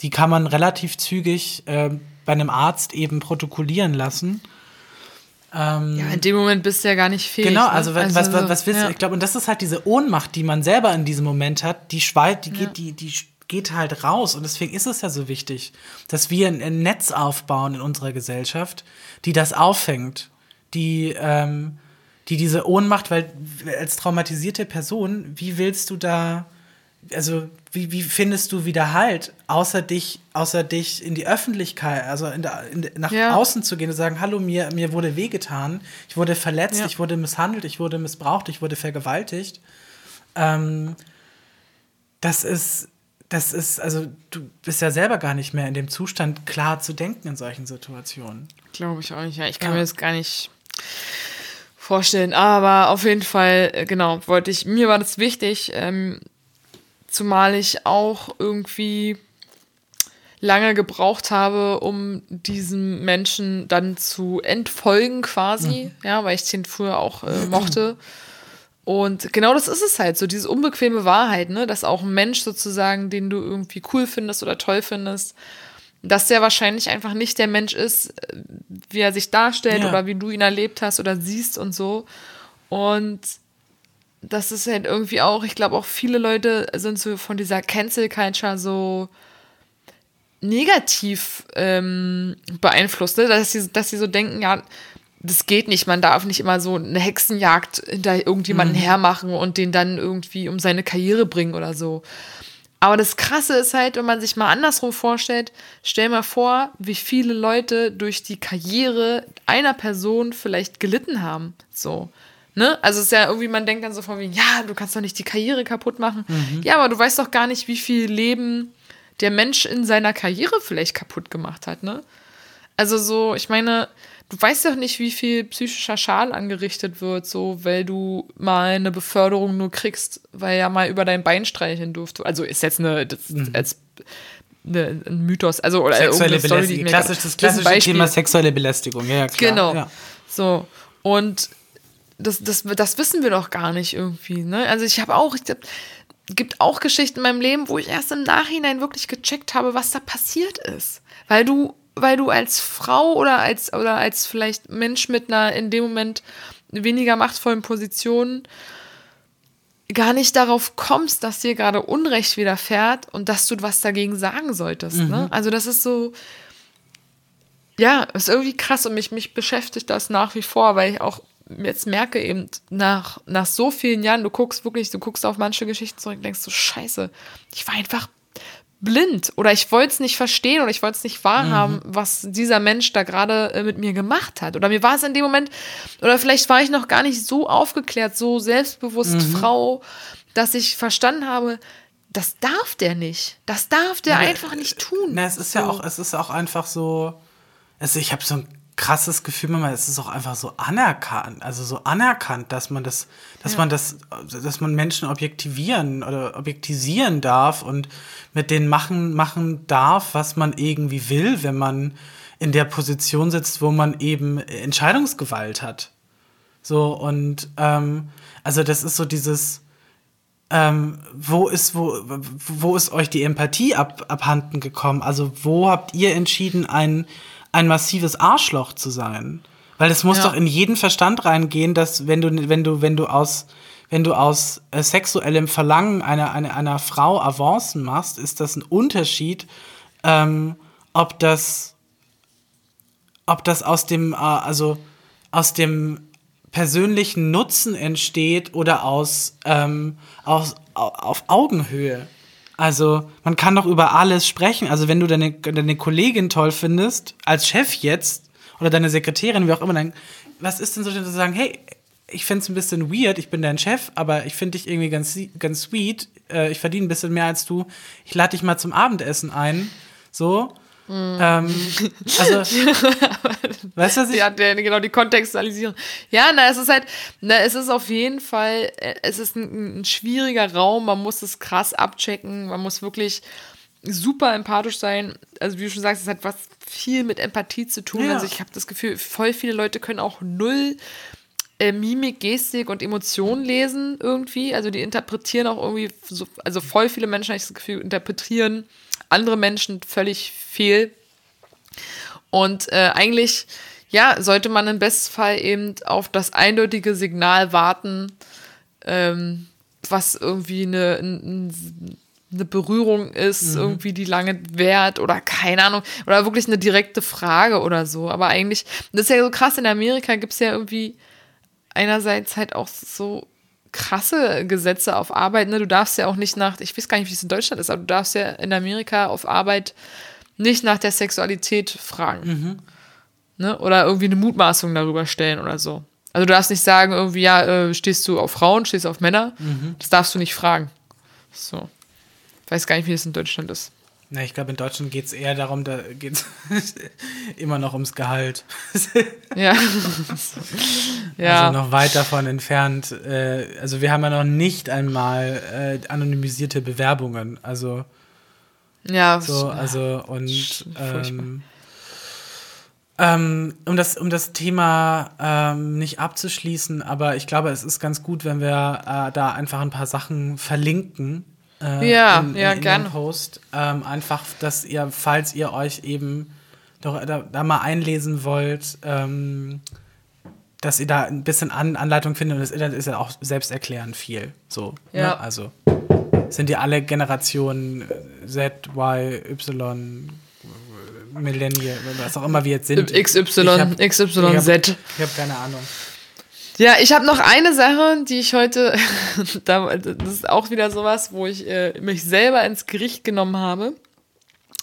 Die kann man relativ zügig äh, bei einem Arzt eben protokollieren lassen. Ähm, ja, in dem Moment bist du ja gar nicht fähig. Genau, ne? also, also was, was, was willst ja. du? Ich glaube, und das ist halt diese Ohnmacht, die man selber in diesem Moment hat, die schweift, die ja. geht, die, die geht halt raus. Und deswegen ist es ja so wichtig, dass wir ein, ein Netz aufbauen in unserer Gesellschaft, die das auffängt, die, ähm, die diese Ohnmacht, weil als traumatisierte Person, wie willst du da, also wie, wie findest du wieder Halt, außer dich, außer dich in die Öffentlichkeit, also in der, in, nach ja. außen zu gehen und sagen, hallo, mir, mir wurde wehgetan, ich wurde verletzt, ja. ich wurde misshandelt, ich wurde missbraucht, ich wurde vergewaltigt. Ähm, das ist, das ist, also du bist ja selber gar nicht mehr in dem Zustand, klar zu denken in solchen Situationen. Glaube ich auch nicht, ja. Ich kann ja. mir das gar nicht vorstellen. Aber auf jeden Fall, äh, genau, wollte ich, mir war das wichtig, ähm, zumal ich auch irgendwie lange gebraucht habe, um diesem Menschen dann zu entfolgen quasi, mhm. ja, weil ich den früher auch äh, mochte. [clears throat] Und genau das ist es halt, so diese unbequeme Wahrheit, ne, dass auch ein Mensch sozusagen, den du irgendwie cool findest oder toll findest, dass der wahrscheinlich einfach nicht der Mensch ist, äh, wie er sich darstellt ja. oder wie du ihn erlebt hast oder siehst und so. Und das ist halt irgendwie auch, ich glaube auch viele Leute sind so von dieser Cancel Culture so negativ ähm, beeinflusst, ne? dass, sie, dass sie so denken, ja, das geht nicht, man darf nicht immer so eine Hexenjagd hinter irgendjemanden mhm. hermachen und den dann irgendwie um seine Karriere bringen oder so. Aber das Krasse ist halt, wenn man sich mal andersrum vorstellt, stell mal vor, wie viele Leute durch die Karriere einer Person vielleicht gelitten haben. So. Ne? Also es ist ja irgendwie, man denkt dann so von wie, ja, du kannst doch nicht die Karriere kaputt machen. Mhm. Ja, aber du weißt doch gar nicht, wie viel Leben der Mensch in seiner Karriere vielleicht kaputt gemacht hat, ne? Also so, ich meine, du weißt doch nicht, wie viel psychischer Schal angerichtet wird, so, weil du mal eine Beförderung nur kriegst, weil ja mal über dein Bein streicheln durfte. Also ist jetzt eine, das, mhm. als eine, ein Mythos, also oder sexuelle Story, Belästigung. Klassisch, das klassische Thema sexuelle Belästigung, ja, klar. Genau. Ja. So. Und das, das, das wissen wir doch gar nicht irgendwie. Ne? Also ich habe auch, ich hab, gibt auch Geschichten in meinem Leben, wo ich erst im Nachhinein wirklich gecheckt habe, was da passiert ist. Weil du weil du als Frau oder als, oder als vielleicht Mensch mit einer in dem Moment weniger machtvollen Position gar nicht darauf kommst, dass dir gerade Unrecht widerfährt und dass du was dagegen sagen solltest. Ne? Mhm. Ne? Also das ist so, ja, ist irgendwie krass und mich, mich beschäftigt das nach wie vor, weil ich auch jetzt merke eben nach, nach so vielen Jahren, du guckst wirklich, du guckst auf manche Geschichten zurück und denkst so, scheiße, ich war einfach blind oder ich wollte es nicht verstehen oder ich wollte es nicht wahrhaben, mhm. was dieser Mensch da gerade äh, mit mir gemacht hat. Oder mir war es in dem Moment, oder vielleicht war ich noch gar nicht so aufgeklärt, so selbstbewusst mhm. Frau, dass ich verstanden habe, das darf der nicht. Das darf der ja, einfach nicht tun. Na, es ist so. ja auch, es ist auch einfach so. Also ich habe so ein krasses Gefühl, manchmal ist es auch einfach so anerkannt, also so anerkannt, dass man das, dass ja. man das, dass man Menschen objektivieren oder objektisieren darf und mit denen machen, machen darf, was man irgendwie will, wenn man in der Position sitzt, wo man eben Entscheidungsgewalt hat. So, und ähm, also das ist so dieses, ähm, wo ist, wo, wo ist euch die Empathie ab, abhanden gekommen? Also, wo habt ihr entschieden, ein ein massives Arschloch zu sein. Weil es muss ja. doch in jeden Verstand reingehen, dass wenn du, wenn du, wenn du aus, wenn du aus äh, sexuellem Verlangen einer, einer, einer Frau Avancen machst, ist das ein Unterschied, ähm, ob das, ob das aus dem, äh, also aus dem persönlichen Nutzen entsteht oder aus, ähm, aus auf Augenhöhe. Also, man kann doch über alles sprechen. Also, wenn du deine, deine Kollegin toll findest, als Chef jetzt, oder deine Sekretärin, wie auch immer, dann, was ist denn so, zu sagen, hey, ich finde es ein bisschen weird, ich bin dein Chef, aber ich finde dich irgendwie ganz, ganz sweet, äh, ich verdiene ein bisschen mehr als du, ich lade dich mal zum Abendessen ein, so, Mhm. Ähm, also, [laughs] weißt du, was ich. Ja, genau, die Kontextualisierung. Ja, na, es ist halt, na, es ist auf jeden Fall, äh, es ist ein, ein schwieriger Raum, man muss es krass abchecken, man muss wirklich super empathisch sein. Also, wie du schon sagst, es hat was viel mit Empathie zu tun. Ja. Also, ich habe das Gefühl, voll viele Leute können auch null äh, Mimik, Gestik und Emotionen lesen irgendwie. Also, die interpretieren auch irgendwie, so, also voll viele Menschen, habe ich das Gefühl, interpretieren andere Menschen völlig fehl. Und äh, eigentlich, ja, sollte man im Bestfall eben auf das eindeutige Signal warten, ähm, was irgendwie eine, eine Berührung ist, mhm. irgendwie die lange währt oder keine Ahnung, oder wirklich eine direkte Frage oder so. Aber eigentlich, das ist ja so krass, in Amerika gibt es ja irgendwie einerseits halt auch so krasse Gesetze auf Arbeit. Ne? Du darfst ja auch nicht nach, ich weiß gar nicht, wie es in Deutschland ist, aber du darfst ja in Amerika auf Arbeit nicht nach der Sexualität fragen. Mhm. Ne? Oder irgendwie eine Mutmaßung darüber stellen oder so. Also du darfst nicht sagen, irgendwie, ja, äh, stehst du auf Frauen, stehst du auf Männer. Mhm. Das darfst du nicht fragen. So. Ich weiß gar nicht, wie das in Deutschland ist. Na, ich glaube, in Deutschland geht es eher darum, da geht es [laughs] immer noch ums Gehalt. Ja. [laughs] ja. Also noch weit davon entfernt. Äh, also wir haben ja noch nicht einmal äh, anonymisierte Bewerbungen. Also ja, so, also und ähm, ähm, um das um das Thema ähm, nicht abzuschließen, aber ich glaube, es ist ganz gut, wenn wir äh, da einfach ein paar Sachen verlinken. Äh, Ja, in, ja, in, in gern. Post. Ähm, einfach, dass ihr, falls ihr euch eben doch da, da mal einlesen wollt, ähm, dass ihr da ein bisschen An Anleitung findet und das Internet ist ja auch selbsterklärend viel. So, Ja. ne? Also sind ja alle Generationen äh, Z, Y, Y, Millennial, was auch immer wir jetzt sind. XY, Ich hab- XYZ. Ich habe hab keine Ahnung. Ja, ich habe noch eine Sache, die ich heute, [laughs] da- das ist auch wieder sowas, wo ich äh, mich selber ins Gericht genommen habe.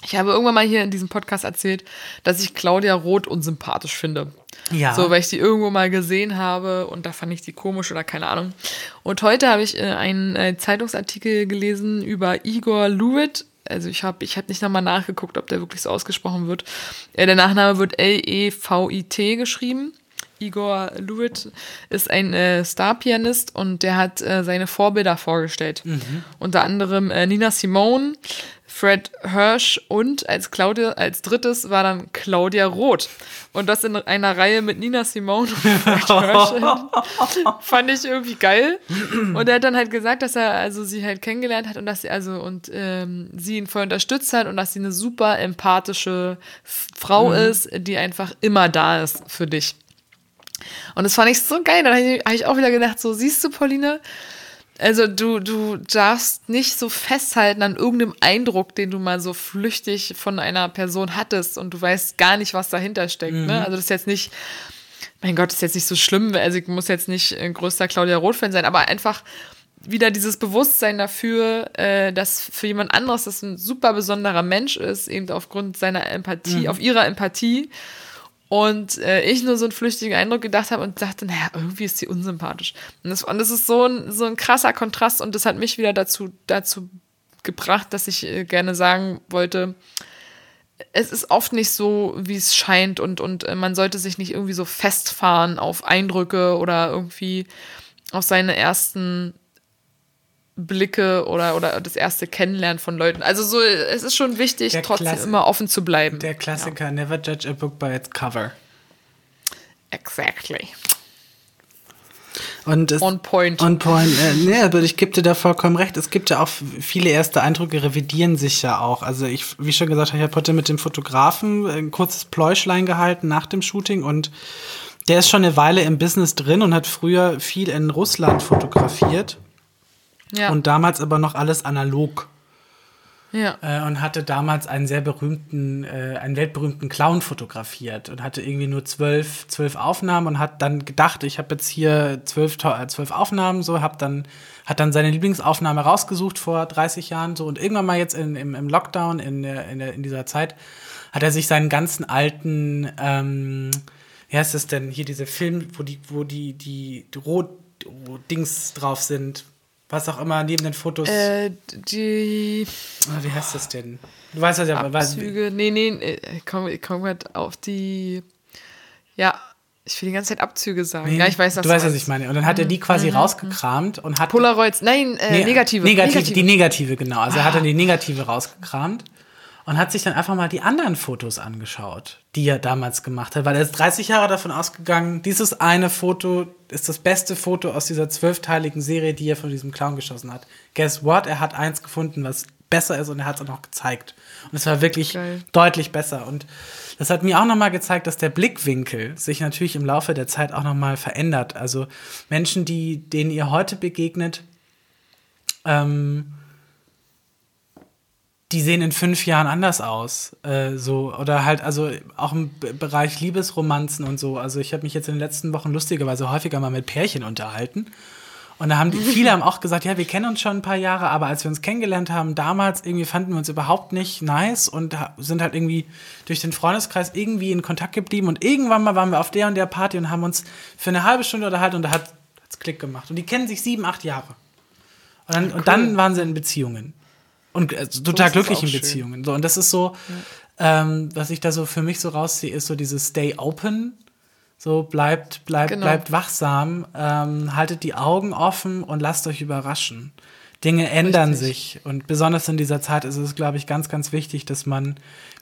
Ich habe irgendwann mal hier in diesem Podcast erzählt, dass ich Claudia Roth unsympathisch finde. Ja. So, weil ich die irgendwo mal gesehen habe und da fand ich die komisch oder keine Ahnung. Und heute habe ich äh, einen äh, Zeitungsartikel gelesen über Igor Lewitt. Also ich habe ich hab nicht nochmal nachgeguckt, ob der wirklich so ausgesprochen wird. Äh, der Nachname wird L-E-V-I-T geschrieben. Igor Lewitt ist ein äh, Starpianist und der hat äh, seine Vorbilder vorgestellt. Unter anderem äh, Nina Simone, Fred Hirsch und als Claudia, als drittes war dann Claudia Roth. Und das in einer Reihe mit Nina Simone und Fred Hirsch. [laughs] Fand ich irgendwie geil. Und er hat dann halt gesagt, dass er also sie halt kennengelernt hat und dass sie also und ähm, sie ihn voll unterstützt hat und dass sie eine super empathische Frau ist, die einfach immer da ist für dich. Und das fand ich so geil. Dann habe ich, auch wieder gedacht, so siehst du, Pauline, also du, du darfst nicht so festhalten an irgendeinem Eindruck, den du mal so flüchtig von einer Person hattest und du weißt gar nicht, was dahinter steckt. Ne? Also das ist jetzt nicht, mein Gott, das ist jetzt nicht so schlimm, also ich muss jetzt nicht ein größter Claudia Roth-Fan sein, aber einfach wieder dieses Bewusstsein dafür, äh, dass für jemand anderes das ein super besonderer Mensch ist, eben aufgrund seiner Empathie, auf ihrer Empathie. Und äh, ich nur so einen flüchtigen Eindruck gedacht habe und dachte, naja, irgendwie ist sie unsympathisch. Und das, und das ist so ein, so ein krasser Kontrast und das hat mich wieder dazu, dazu gebracht, dass ich äh, gerne sagen wollte, es ist oft nicht so, wie es scheint und, und äh, man sollte sich nicht irgendwie so festfahren auf Eindrücke oder irgendwie auf seine ersten Blicke oder, oder das erste Kennenlernen von Leuten. Also so, es ist schon wichtig, Der trotzdem Klasse- immer offen zu bleiben. Der Klassiker, never judge a book by its cover. Exactly. Und es, On point. On point. Äh, nee, aber ich gebe dir da vollkommen recht. Es gibt ja auch viele erste Eindrücke, revidieren sich ja auch. Also ich, wie schon gesagt, ich habe heute mit dem Fotografen ein kurzes Pläuschlein gehalten nach dem Shooting und der ist schon eine Weile im Business drin und hat früher viel in Russland fotografiert ja. und damals aber noch alles analog. ja. äh, und hatte damals einen sehr berühmten, äh, einen weltberühmten Clown fotografiert und hatte irgendwie nur zwölf, zwölf Aufnahmen und hat dann gedacht, ich habe jetzt hier zwölf, äh, zwölf Aufnahmen, so, hab dann, hat dann seine Lieblingsaufnahme rausgesucht vor 30 Jahren, so, und irgendwann mal jetzt in, im, im Lockdown, in, der, in, der, in dieser Zeit, hat er sich seinen ganzen alten, ähm, wie heißt das denn, hier diese Film, wo die, wo die, die, die Rot, Dings drauf sind, was auch immer neben den Fotos. Äh, die Ah, wie heißt das denn? Du weißt das ja, Abzüge, nee, nee, äh, ich komme ich komm grad auf die, ja, ich will die ganze Zeit Abzüge sagen. Nee, ja, ich weiß, du was weißt, was ich meine. Und dann hat er die quasi rausgekramt und hat. Polaroids, nein, äh, Nee, negative. Negative, Die negative, genau. Also er Ah. hat dann die negative rausgekramt und hat sich dann einfach mal die anderen Fotos angeschaut, die er damals gemacht hat. Weil er ist 30 Jahre davon ausgegangen, dieses eine Foto ist das beste Foto aus dieser zwölfteiligen Serie, die er von diesem Clown geschossen hat. Guess what? Er hat eins gefunden, was besser ist und er hat es auch noch gezeigt. Und es war wirklich Geil. deutlich besser. Und das hat mir auch nochmal gezeigt, dass der Blickwinkel sich natürlich im Laufe der Zeit auch nochmal verändert. Also Menschen, die, denen ihr heute begegnet, ähm, die sehen in fünf Jahren anders aus. Äh, so, oder halt, also auch im Bereich Liebesromanzen und so. Also ich habe mich jetzt in den letzten Wochen lustigerweise häufiger mal mit Pärchen unterhalten. Und da haben die, viele haben auch gesagt, ja, wir kennen uns schon ein paar Jahre, aber als wir uns kennengelernt haben, damals irgendwie fanden wir uns überhaupt nicht nice und sind halt irgendwie durch den Freundeskreis irgendwie in Kontakt geblieben. Und irgendwann mal waren wir auf der und der Party und haben uns für eine halbe Stunde unterhalten und da hat es Klick gemacht. Und die kennen sich sieben, acht Jahre. Und dann, und dann waren sie in Beziehungen. Und äh, total es glücklich in. Beziehungen. So, und das ist so, ähm, was ich da so für mich so rausziehe, ist so dieses Stay open. So bleibt, bleibt, Genau. bleibt wachsam, ähm, haltet die Augen offen und lasst euch überraschen. Dinge ändern Richtig. sich. Und besonders in dieser Zeit ist es, glaube ich, ganz, ganz wichtig, dass man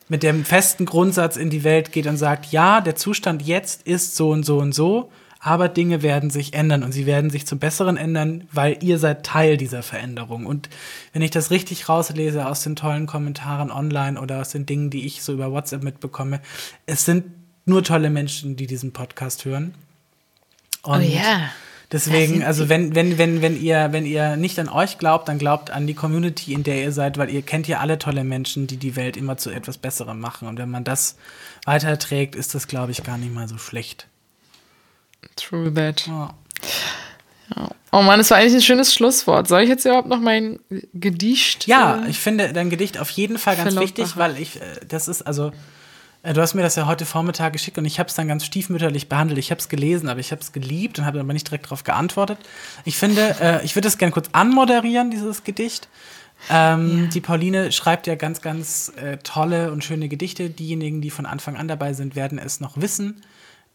mit dem festen Grundsatz in die Welt geht und sagt, ja, der Zustand jetzt ist so und so und so, aber Dinge werden sich ändern und sie werden sich zum Besseren ändern, weil ihr seid Teil dieser Veränderung. Und wenn ich das richtig rauslese aus den tollen Kommentaren online oder aus den Dingen, die ich so über WhatsApp mitbekomme, es sind nur tolle Menschen, die diesen Podcast hören. Und Oh ja. Deswegen, sind also wenn, wenn, wenn, wenn ihr, wenn ihr nicht an euch glaubt, dann glaubt an die Community, in der ihr seid, weil ihr kennt ja alle tolle Menschen, die die Welt immer zu etwas Besserem machen. Und wenn man das weiterträgt, ist das, glaube ich, gar nicht mal so schlecht. True that. Ja. Oh Mann, das war eigentlich ein schönes Schlusswort. Soll ich jetzt überhaupt noch mein Gedicht? Ja, äh, ich finde dein Gedicht auf jeden Fall ganz wichtig, weil ich, äh, das ist also, äh, du hast mir das ja heute Vormittag geschickt und ich habe es dann ganz stiefmütterlich behandelt. Ich habe es gelesen, aber ich habe es geliebt und habe aber nicht direkt darauf geantwortet. Ich finde, äh, ich würde das gerne kurz anmoderieren, dieses Gedicht. Ähm, Die Pauline schreibt ja ganz, ganz äh, tolle und schöne Gedichte. Diejenigen, die von Anfang an dabei sind, werden es noch wissen.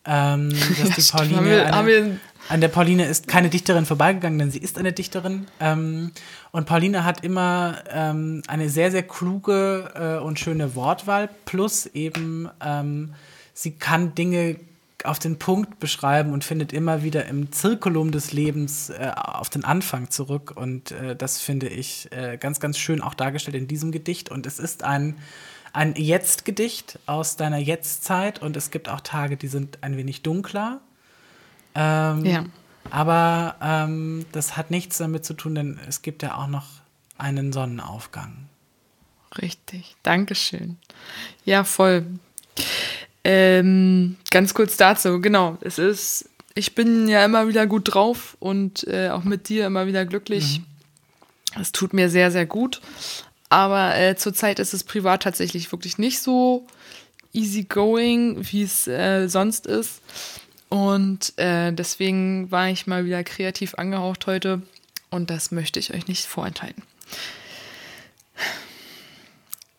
Ähm, [laughs] dass die. Pauline wir- eine, an der Pauline ist keine Dichterin vorbeigegangen, denn sie ist eine Dichterin. Ähm, und Pauline hat immer ähm, eine sehr, sehr kluge äh, und schöne Wortwahl. Plus eben, ähm, sie kann Dinge auf den Punkt beschreiben und findet immer wieder im Zirkulum des Lebens äh, auf den Anfang zurück. Und äh, das finde ich äh, ganz, ganz schön auch dargestellt in diesem Gedicht. Und es ist ein, ein Jetzt-Gedicht aus deiner Jetztzeit. Und es gibt auch Tage, die sind ein wenig dunkler. Ähm, Ja. Aber ähm, das hat nichts damit zu tun, denn es gibt ja auch noch einen Sonnenaufgang. Richtig, Dankeschön. Ja, voll. Ähm, ganz kurz dazu, genau. Es ist, ich bin ja immer wieder gut drauf und äh, auch mit dir immer wieder glücklich. Es tut mir sehr, sehr gut. Aber äh, zurzeit ist es privat tatsächlich wirklich nicht so easygoing, wie es äh, sonst ist. Und äh, deswegen war ich mal wieder kreativ angehaucht heute. Und das möchte ich euch nicht vorenthalten.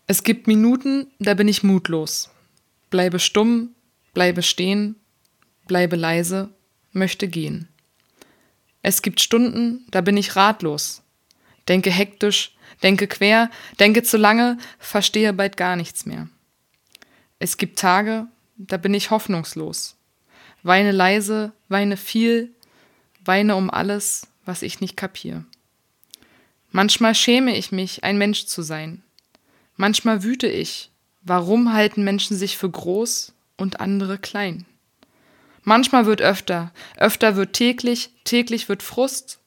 Es gibt Minuten, da bin ich mutlos. Bleibe stumm, bleibe stehen, bleibe leise, möchte gehen. Es gibt Stunden, da bin ich ratlos. Denke hektisch, denke quer, denke zu lange, verstehe bald gar nichts mehr. Es gibt Tage, da bin ich hoffnungslos. Weine leise, weine viel, weine um alles, was ich nicht kapier. Manchmal schäme ich mich, ein Mensch zu sein. Manchmal wüte ich, warum halten Menschen sich für groß und andere klein? Manchmal wird öfter, öfter wird täglich, täglich wird Frust,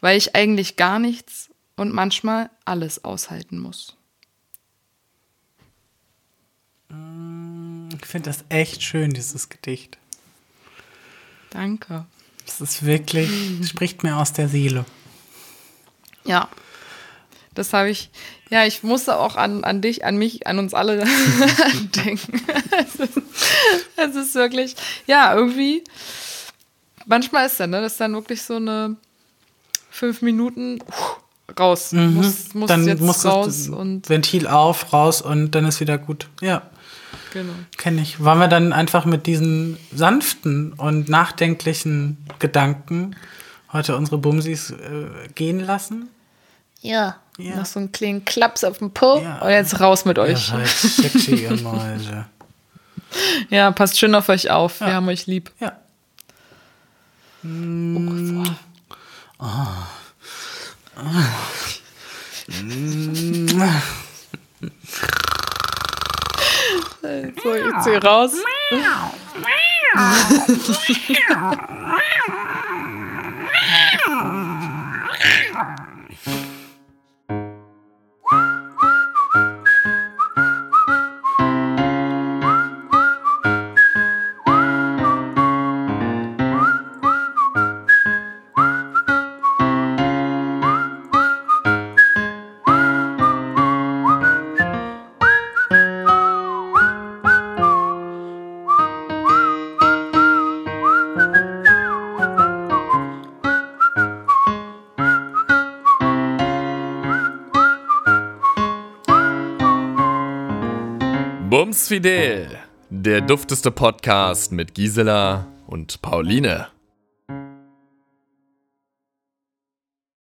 weil ich eigentlich gar nichts und manchmal alles aushalten muss. Ich finde das echt schön, dieses Gedicht. Danke. Das ist wirklich, [laughs] spricht mir aus der Seele. Ja. Das habe ich, ja, ich musste auch an, an dich, an mich, an uns alle [laughs] denken. Es ist, es ist wirklich, ja, irgendwie, manchmal ist dann, ne, das ist dann wirklich so eine fünf Minuten uh, raus. Muss, muss Mhm. Dann jetzt muss raus das und Ventil auf, raus und dann ist wieder gut. Ja, genau. kenne ich. Wollen wir dann einfach mit diesen sanften und nachdenklichen Gedanken heute unsere Bumsis äh, gehen lassen? Ja. Ja. Noch so einen kleinen Klaps auf den Po Ja. und jetzt raus mit euch. Seid sexy, ihr Mäuse. [laughs] Ja, passt schön auf euch auf. Wir haben euch lieb. Ja. [laughs] So, ich zieh raus. [laughs] Bums Fidel, der dufteste Podcast mit Gisela und Pauline.